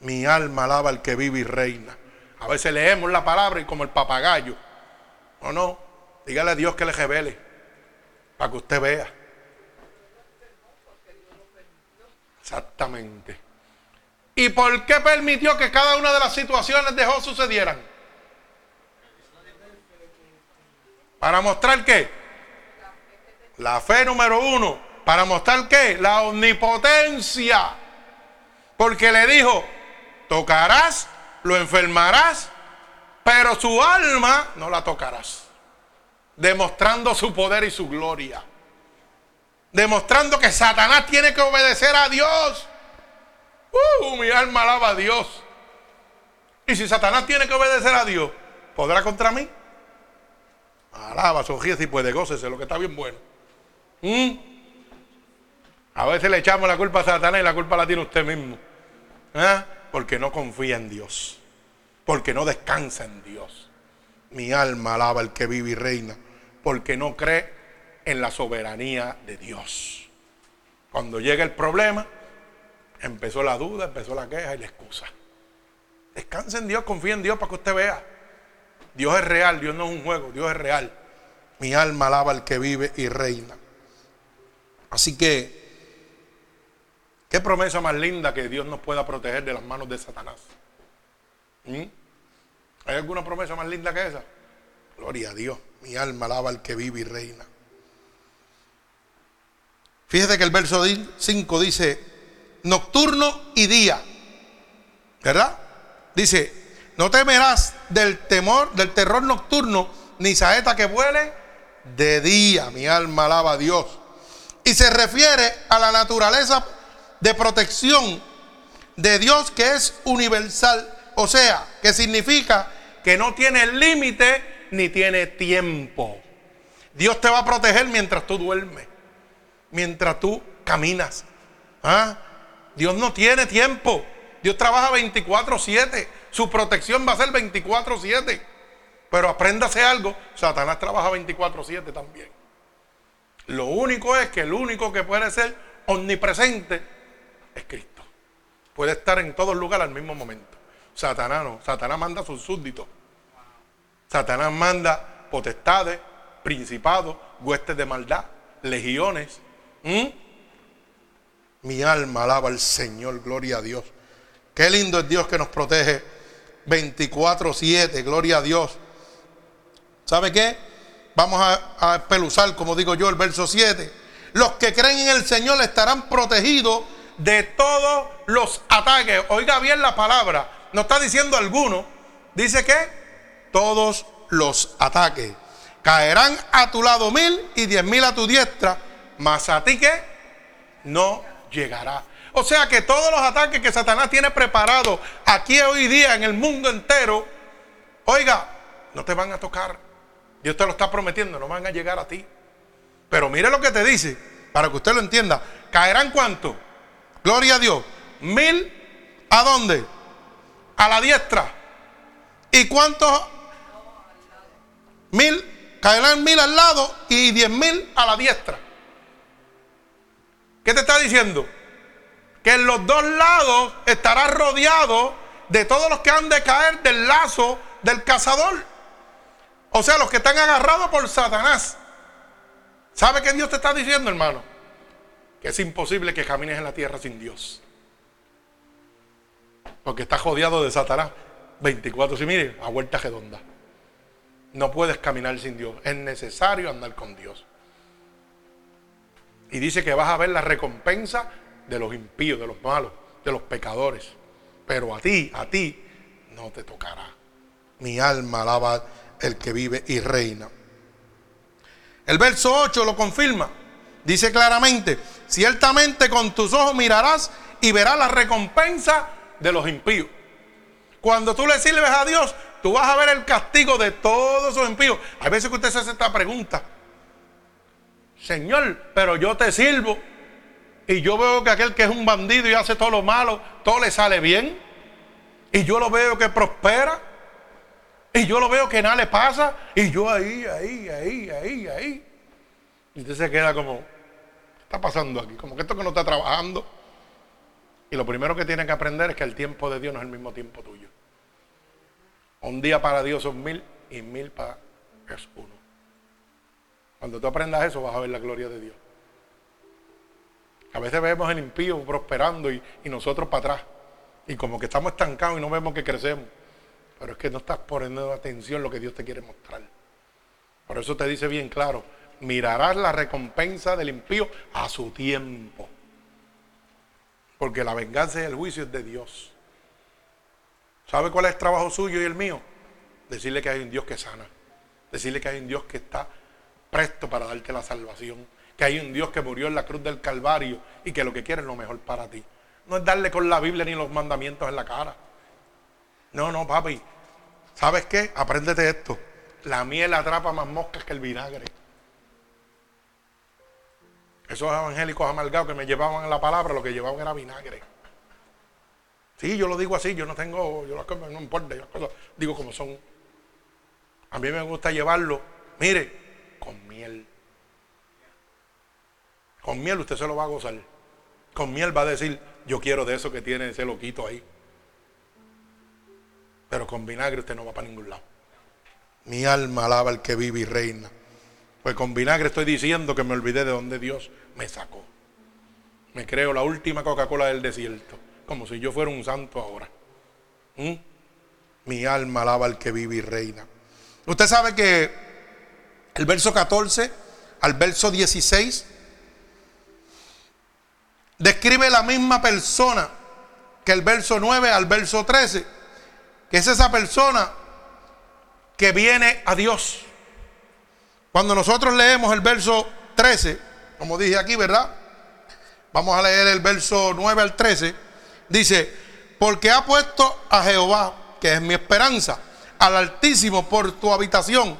Mi alma alaba al que vive y reina. A veces leemos la palabra y como el papagayo. O no, dígale a Dios que le revele. Para que usted vea. Exactamente. ¿Y por qué permitió que cada una de las situaciones de sucedieran? Para mostrar qué? La fe número uno ¿Para mostrar qué? La omnipotencia. Porque le dijo, tocarás, lo enfermarás, pero su alma no la tocarás. Demostrando su poder y su gloria. Demostrando que Satanás tiene que obedecer a Dios. Uh, mi alma alaba a Dios. Y si Satanás tiene que obedecer a Dios, ¿podrá contra mí? Alaba, sonríe y puede, gócese, lo que está bien bueno. ¿Mm? A veces le echamos la culpa a Satanás y la culpa la tiene usted mismo. ¿eh? Porque no confía en Dios. Porque no descansa en Dios. Mi alma alaba al que vive y reina. Porque no cree en la soberanía de Dios. Cuando llega el problema, empezó la duda, empezó la queja y la excusa. Descansa en Dios, confía en Dios para que usted vea. Dios es real, Dios no es un juego, Dios es real. Mi alma alaba al que vive y reina. Así que ¿Qué promesa más linda que Dios nos pueda proteger de las manos de Satanás? ¿Mm? ¿Hay alguna promesa más linda que esa? Gloria a Dios. Mi alma alaba al que vive y reina. Fíjese que el verso 5 dice, nocturno y día. ¿Verdad? Dice, no temerás del temor, del terror nocturno, ni saeta que vuele de día. Mi alma alaba a Dios. Y se refiere a la naturaleza de protección de Dios que es universal. O sea, que significa que no tiene límite ni tiene tiempo. Dios te va a proteger mientras tú duermes, mientras tú caminas. ¿Ah? Dios no tiene tiempo. Dios trabaja 24/7. Su protección va a ser 24/7. Pero apréndase algo, Satanás trabaja 24/7 también. Lo único es que el único que puede ser omnipresente es Cristo. Puede estar en todos lugares al mismo momento. Satanás no. Satanás manda a sus súbditos. Satanás manda potestades, principados, huestes de maldad, legiones. ¿Mm? Mi alma alaba al Señor, gloria a Dios. Qué lindo es Dios que nos protege 24-7, gloria a Dios. ¿Sabe qué? Vamos a, a como digo yo, el verso 7. Los que creen en el Señor estarán protegidos de todos los ataques. Oiga bien la palabra. No está diciendo alguno. Dice que todos los ataques. Caerán a tu lado mil y diez mil a tu diestra. Mas a ti que no llegará. O sea que todos los ataques que Satanás tiene preparado aquí hoy día en el mundo entero, oiga, no te van a tocar. Dios te lo está prometiendo, no van a llegar a ti. Pero mire lo que te dice, para que usted lo entienda. ¿Caerán cuánto? Gloria a Dios. Mil, ¿a dónde? A la diestra. ¿Y cuántos? Mil, caerán mil al lado y diez mil a la diestra. ¿Qué te está diciendo? Que en los dos lados estará rodeado de todos los que han de caer del lazo del cazador. O sea, los que están agarrados por Satanás. ¿Sabe qué Dios te está diciendo, hermano? que es imposible que camines en la tierra sin Dios. Porque estás rodeado de Satanás 24. Si mire, a vuelta redonda. No puedes caminar sin Dios. Es necesario andar con Dios. Y dice que vas a ver la recompensa de los impíos, de los malos, de los pecadores. Pero a ti, a ti, no te tocará. Mi alma alaba el que vive y reina. El verso 8 lo confirma. Dice claramente, ciertamente con tus ojos mirarás y verás la recompensa de los impíos. Cuando tú le sirves a Dios, tú vas a ver el castigo de todos esos impíos. Hay veces que usted se hace esta pregunta. Señor, pero yo te sirvo. Y yo veo que aquel que es un bandido y hace todo lo malo, todo le sale bien. Y yo lo veo que prospera. Y yo lo veo que nada le pasa. Y yo ahí, ahí, ahí, ahí, ahí. Y usted se queda como, ¿qué está pasando aquí? Como que esto que no está trabajando. Y lo primero que tiene que aprender es que el tiempo de Dios no es el mismo tiempo tuyo. Un día para Dios son mil y mil para es uno. Cuando tú aprendas eso vas a ver la gloria de Dios. A veces vemos el impío prosperando y, nosotros para atrás. Y como que estamos estancados y no vemos que crecemos. Pero es que no estás poniendo atención lo que Dios te quiere mostrar. Por eso te dice bien claro, mirarás la recompensa del impío a su tiempo. Porque la venganza y el juicio es de Dios. ¿Sabe cuál es el trabajo suyo y el mío? Decirle que hay un Dios que sana. Decirle que hay un Dios que está presto para darte la salvación. Que hay un Dios que murió en la cruz del Calvario y que lo que quiere es lo mejor para ti. No es darle con la Biblia ni los mandamientos en la cara. No, no, papi. ¿Sabes qué? Apréndete esto. La miel atrapa más moscas que el vinagre. Esos evangélicos amargados que me llevaban la palabra, lo que llevaban era vinagre. Sí, yo lo digo así, yo no tengo, yo no importa, yo las cosas digo como son. A mí me gusta llevarlo, mire, con miel. Con miel usted se lo va a gozar. Con miel va a decir, yo quiero de eso que tiene ese loquito ahí. Pero con vinagre usted no va para ningún lado. Mi alma alaba al que vive y reina. Pues con vinagre estoy diciendo que me olvidé de donde Dios me sacó. Me creo la última Coca-Cola del desierto. Como si yo fuera un santo ahora. ¿Mm? Mi alma alaba al que vive y reina. Usted sabe que el verso 14 al verso 16 describe la misma persona que el verso 9 al verso 13 que es esa persona que viene a Dios. Cuando nosotros leemos el verso 13, como dije aquí, ¿verdad? Vamos a leer el verso 9 al 13. Dice, porque ha puesto a Jehová, que es mi esperanza, al Altísimo por tu habitación.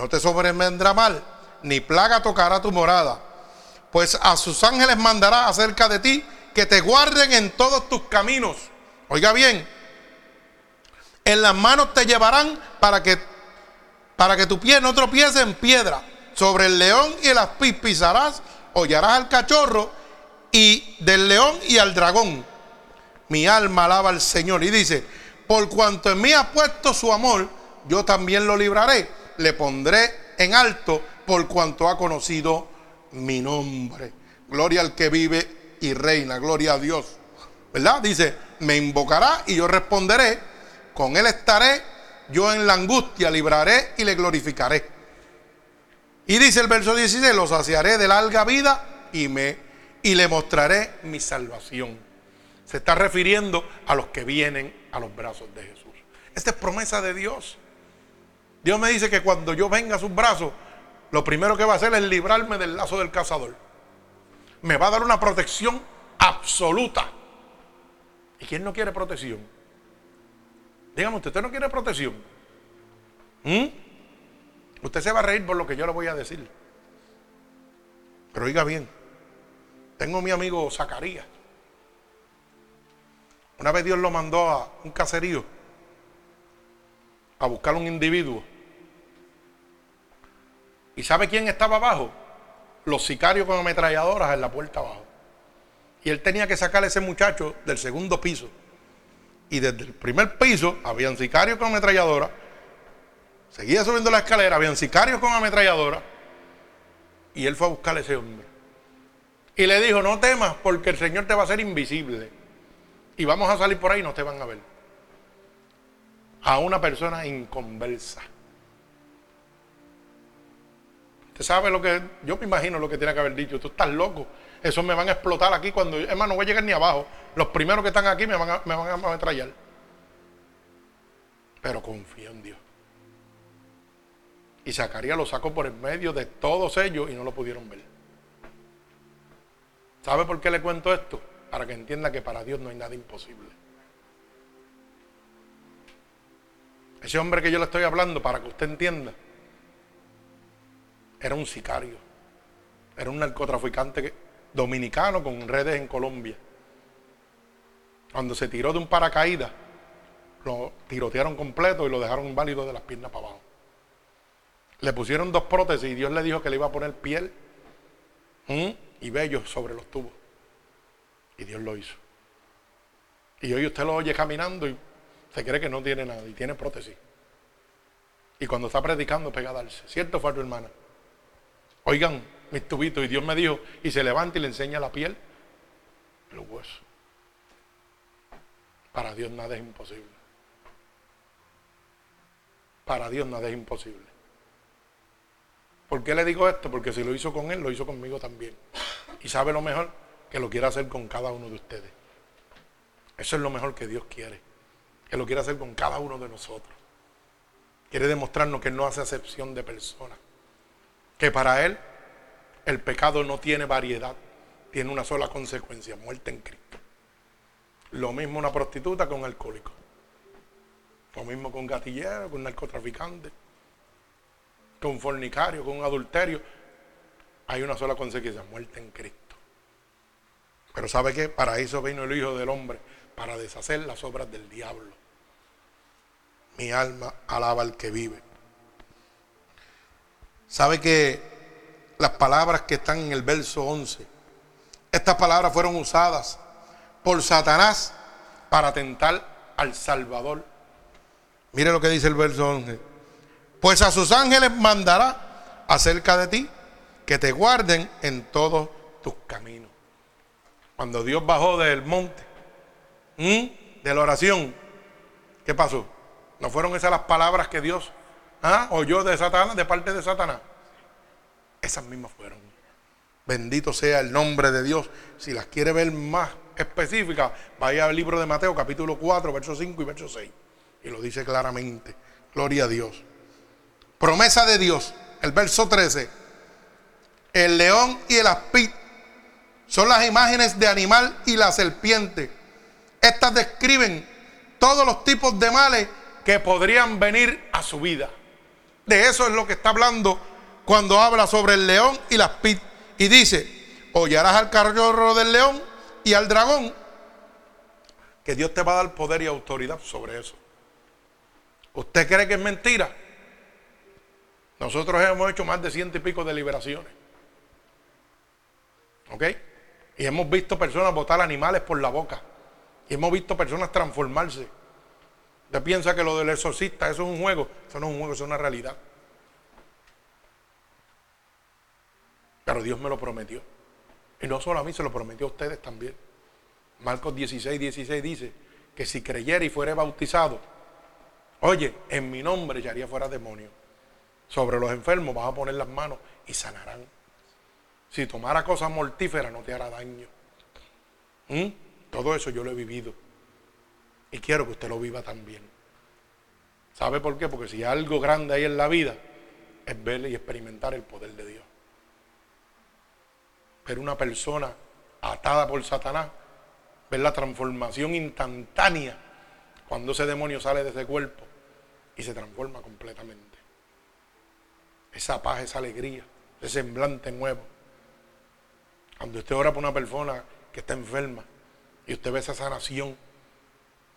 No te sobrevendrá mal, ni plaga tocará tu morada. Pues a sus ángeles mandará acerca de ti que te guarden en todos tus caminos. Oiga bien, en las manos te llevarán para que, para que tu pie no tropiece en piedra. Sobre el león y el aspis pisarás, hollarás al cachorro y del león y al dragón. Mi alma alaba al Señor y dice, por cuanto en mí ha puesto su amor, yo también lo libraré. Le pondré en alto por cuanto ha conocido mi nombre. Gloria al que vive y reina, gloria a Dios. ¿Verdad? Dice, me invocará y yo responderé con él estaré, yo en la angustia libraré y le glorificaré. Y dice el verso 16, lo saciaré de larga vida y, me, y le mostraré mi salvación. Se está refiriendo a los que vienen a los brazos de Jesús. Esta es promesa de Dios. Dios me dice que cuando yo venga a sus brazos, lo primero que va a hacer es librarme del lazo del cazador. Me va a dar una protección absoluta. ¿Y quién no quiere protección? Dígame, ¿usted no quiere protección? ¿Mm? Usted se va a reír por lo que yo le voy a decir. Pero oiga bien, tengo mi amigo Zacarías. Una vez Dios lo mandó a un caserío a buscar un individuo. ¿Y sabe quién estaba abajo? Los sicarios con ametralladoras en la puerta abajo. Y él tenía que sacar a ese muchacho del segundo piso y desde el primer piso habían sicarios con ametralladora. Seguía subiendo la escalera, habían sicarios con ametralladora. Y él fue a buscar a ese hombre. Y le dijo, no temas porque el Señor te va a hacer invisible. Y vamos a salir por ahí y no te van a ver. A una persona inconversa. ¿Usted sabe lo que.? Yo me imagino lo que tiene que haber dicho. Tú estás loco. Eso me van a explotar aquí cuando. Hermano, no voy a llegar ni abajo. Los primeros que están aquí me van a, me van a ametrallar. Pero confío en Dios. Y Zacarías lo sacó por el medio de todos ellos y no lo pudieron ver. ¿Sabe por qué le cuento esto? Para que entienda que para Dios no hay nada imposible. Ese hombre que yo le estoy hablando, para que usted entienda, era un sicario. Era un narcotraficante dominicano con redes en Colombia. Cuando se tiró de un paracaídas, lo tirotearon completo y lo dejaron inválido de las piernas para abajo. Le pusieron dos prótesis y Dios le dijo que le iba a poner piel y vellos sobre los tubos. Y Dios lo hizo. Y hoy usted lo oye caminando y se cree que no tiene nada y tiene prótesis. Y cuando está predicando pega a darse. ¿Cierto, tu hermana? Oigan, mis tubitos. Y Dios me dijo, y se levanta y le enseña la piel, los huesos. Para Dios nada es imposible. Para Dios nada es imposible. ¿Por qué le digo esto? Porque si lo hizo con él, lo hizo conmigo también. Y sabe lo mejor que lo quiere hacer con cada uno de ustedes. Eso es lo mejor que Dios quiere. Que lo quiere hacer con cada uno de nosotros. Quiere demostrarnos que no hace acepción de personas. Que para Él el pecado no tiene variedad. Tiene una sola consecuencia, muerte en Cristo. Lo mismo una prostituta con un alcohólico. Lo mismo con un gatillero, con un narcotraficante, con un fornicario, con un adulterio. Hay una sola consecuencia, muerte en Cristo. Pero ¿sabe qué? Para eso vino el Hijo del Hombre, para deshacer las obras del diablo. Mi alma alaba al que vive. ¿Sabe que las palabras que están en el verso 11, estas palabras fueron usadas por Satanás para tentar al Salvador? Mire lo que dice el verso 11. Pues a sus ángeles mandará acerca de ti que te guarden en todos tus caminos. Cuando Dios bajó del monte, de la oración, ¿qué pasó? ¿No fueron esas las palabras que Dios ¿ah? oyó de Satanás, de parte de Satanás? Esas mismas fueron. Bendito sea el nombre de Dios. Si las quiere ver más específicas, vaya al libro de Mateo, capítulo 4, verso 5 y verso 6. Y lo dice claramente. Gloria a Dios. Promesa de Dios, el verso 13. El león y el aspid son las imágenes de animal y la serpiente. Estas describen todos los tipos de males que podrían venir a su vida. De eso es lo que está hablando cuando habla sobre el león y las pit. Y dice, hollarás al carro del león y al dragón. Que Dios te va a dar poder y autoridad sobre eso. ¿Usted cree que es mentira? Nosotros hemos hecho más de ciento y pico de liberaciones. ¿Ok? Y hemos visto personas botar animales por la boca. Y hemos visto personas transformarse. Usted piensa que lo del exorcista, eso es un juego. Eso no es un juego, eso es una realidad. Pero Dios me lo prometió. Y no solo a mí, se lo prometió a ustedes también. Marcos 16, 16 dice que si creyera y fuera bautizado, oye, en mi nombre haría fuera demonio. Sobre los enfermos vas a poner las manos y sanarán. Si tomara cosas mortíferas no te hará daño. ¿Mm? Todo eso yo lo he vivido. Y quiero que usted lo viva también. ¿Sabe por qué? Porque si hay algo grande hay en la vida, es ver y experimentar el poder de Dios. Pero una persona atada por Satanás, ver la transformación instantánea cuando ese demonio sale de ese cuerpo y se transforma completamente. Esa paz, esa alegría, ese semblante nuevo. Cuando usted ora por una persona que está enferma y usted ve esa sanación,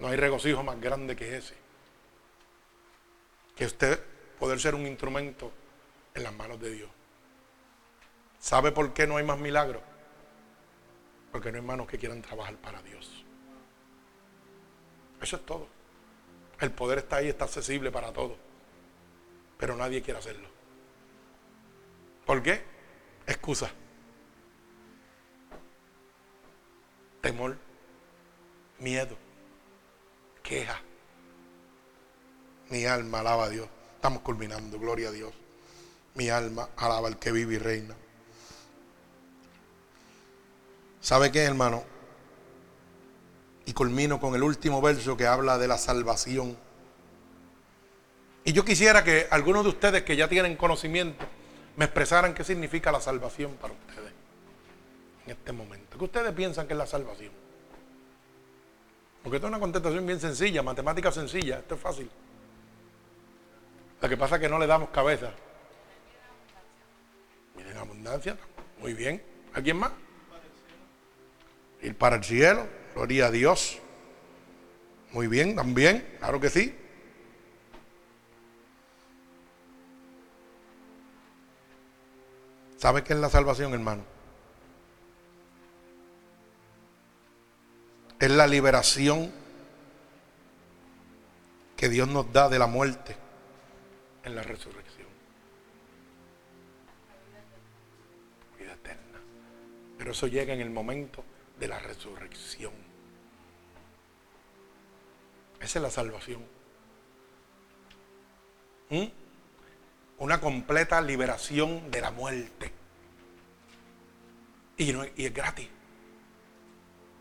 no hay regocijo más grande que ese. Que usted poder ser un instrumento en las manos de Dios. ¿Sabe por qué no hay más milagros? Porque no hay manos que quieran trabajar para Dios. Eso es todo. El poder está ahí, está accesible para todos. Pero nadie quiere hacerlo. ¿Por qué? Excusa. temor, miedo, queja. Mi alma alaba a Dios. Estamos culminando, gloria a Dios. Mi alma alaba al que vive y reina. ¿Sabe qué, hermano? Y culmino con el último verso que habla de la salvación. Y yo quisiera que algunos de ustedes que ya tienen conocimiento me expresaran qué significa la salvación para ustedes en este momento. ¿Qué ustedes piensan que es la salvación? Porque esto es una contestación bien sencilla, matemática sencilla, esto es fácil. Lo que pasa es que no le damos cabeza. Miren abundancia, muy bien. ¿Alguien más? Ir para el cielo, gloria a Dios. Muy bien, también, claro que sí. ¿Sabe qué es la salvación, hermano? Es la liberación que Dios nos da de la muerte en la resurrección. Vida eterna. Pero eso llega en el momento de la resurrección. Esa es la salvación. ¿Mm? Una completa liberación de la muerte. Y, y es gratis.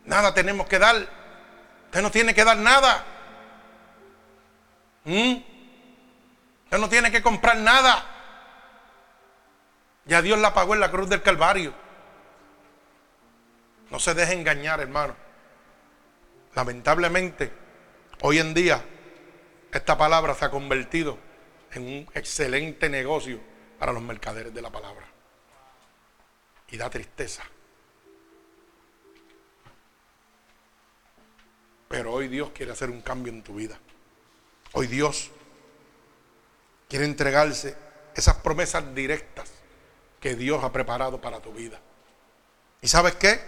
Nada tenemos que dar. Usted no tiene que dar nada. ¿Mm? Usted no tiene que comprar nada. Ya Dios la pagó en la cruz del Calvario. No se deje engañar, hermano. Lamentablemente, hoy en día, esta palabra se ha convertido en un excelente negocio para los mercaderes de la palabra. Y da tristeza. Pero hoy Dios quiere hacer un cambio en tu vida. Hoy Dios quiere entregarse esas promesas directas que Dios ha preparado para tu vida. ¿Y sabes qué?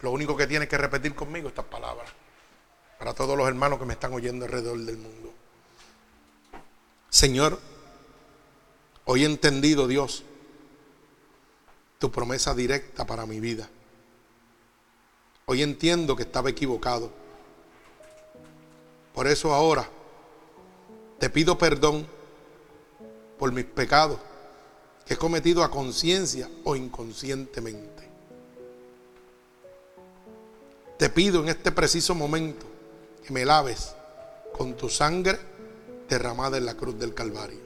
Lo único que tienes que repetir conmigo estas palabras. Para todos los hermanos que me están oyendo alrededor del mundo. Señor, hoy he entendido, Dios, tu promesa directa para mi vida. Hoy entiendo que estaba equivocado. Por eso ahora te pido perdón por mis pecados que he cometido a conciencia o inconscientemente. Te pido en este preciso momento que me laves con tu sangre derramada en la cruz del Calvario.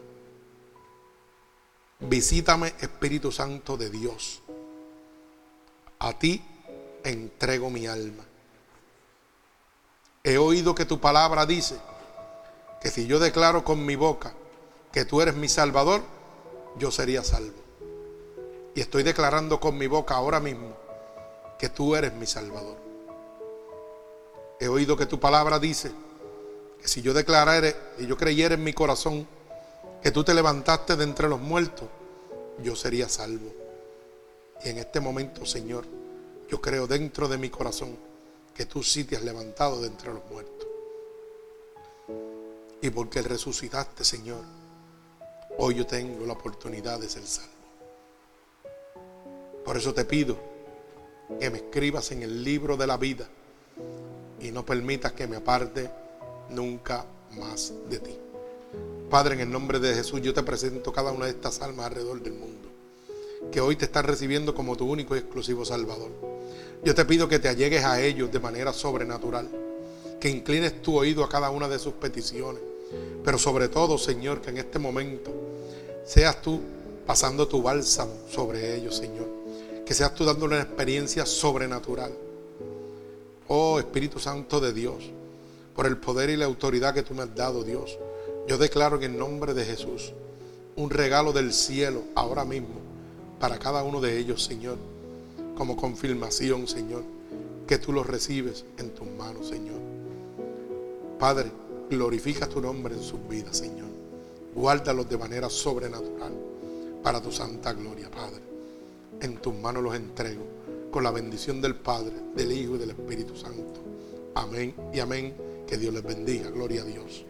Visítame, Espíritu Santo de Dios. A ti entrego mi alma. He oído que tu palabra dice que si yo declaro con mi boca que tú eres mi salvador, yo sería salvo. Y estoy declarando con mi boca ahora mismo que tú eres mi salvador. He oído que tu palabra dice que si yo declarara y yo creyera en mi corazón que tú te levantaste de entre los muertos, yo sería salvo. Y en este momento, Señor, yo creo dentro de mi corazón que tú sí te has levantado de entre los muertos. Y porque resucitaste, Señor, hoy yo tengo la oportunidad de ser salvo. Por eso te pido que me escribas en el libro de la vida y no permitas que me aparte nunca más de ti. Padre, en el nombre de Jesús, yo te presento cada una de estas almas alrededor del mundo, que hoy te están recibiendo como tu único y exclusivo Salvador. Yo te pido que te allegues a ellos de manera sobrenatural, que inclines tu oído a cada una de sus peticiones, pero sobre todo, Señor, que en este momento seas tú pasando tu bálsamo sobre ellos, Señor, que seas tú dándole una experiencia sobrenatural. Oh Espíritu Santo de Dios, por el poder y la autoridad que tú me has dado, Dios, yo declaro en el nombre de Jesús un regalo del cielo ahora mismo para cada uno de ellos, Señor como confirmación, Señor, que tú los recibes en tus manos, Señor. Padre, glorifica tu nombre en sus vidas, Señor. Guárdalos de manera sobrenatural para tu santa gloria, Padre. En tus manos los entrego con la bendición del Padre, del Hijo y del Espíritu Santo. Amén y amén. Que Dios les bendiga. Gloria a Dios.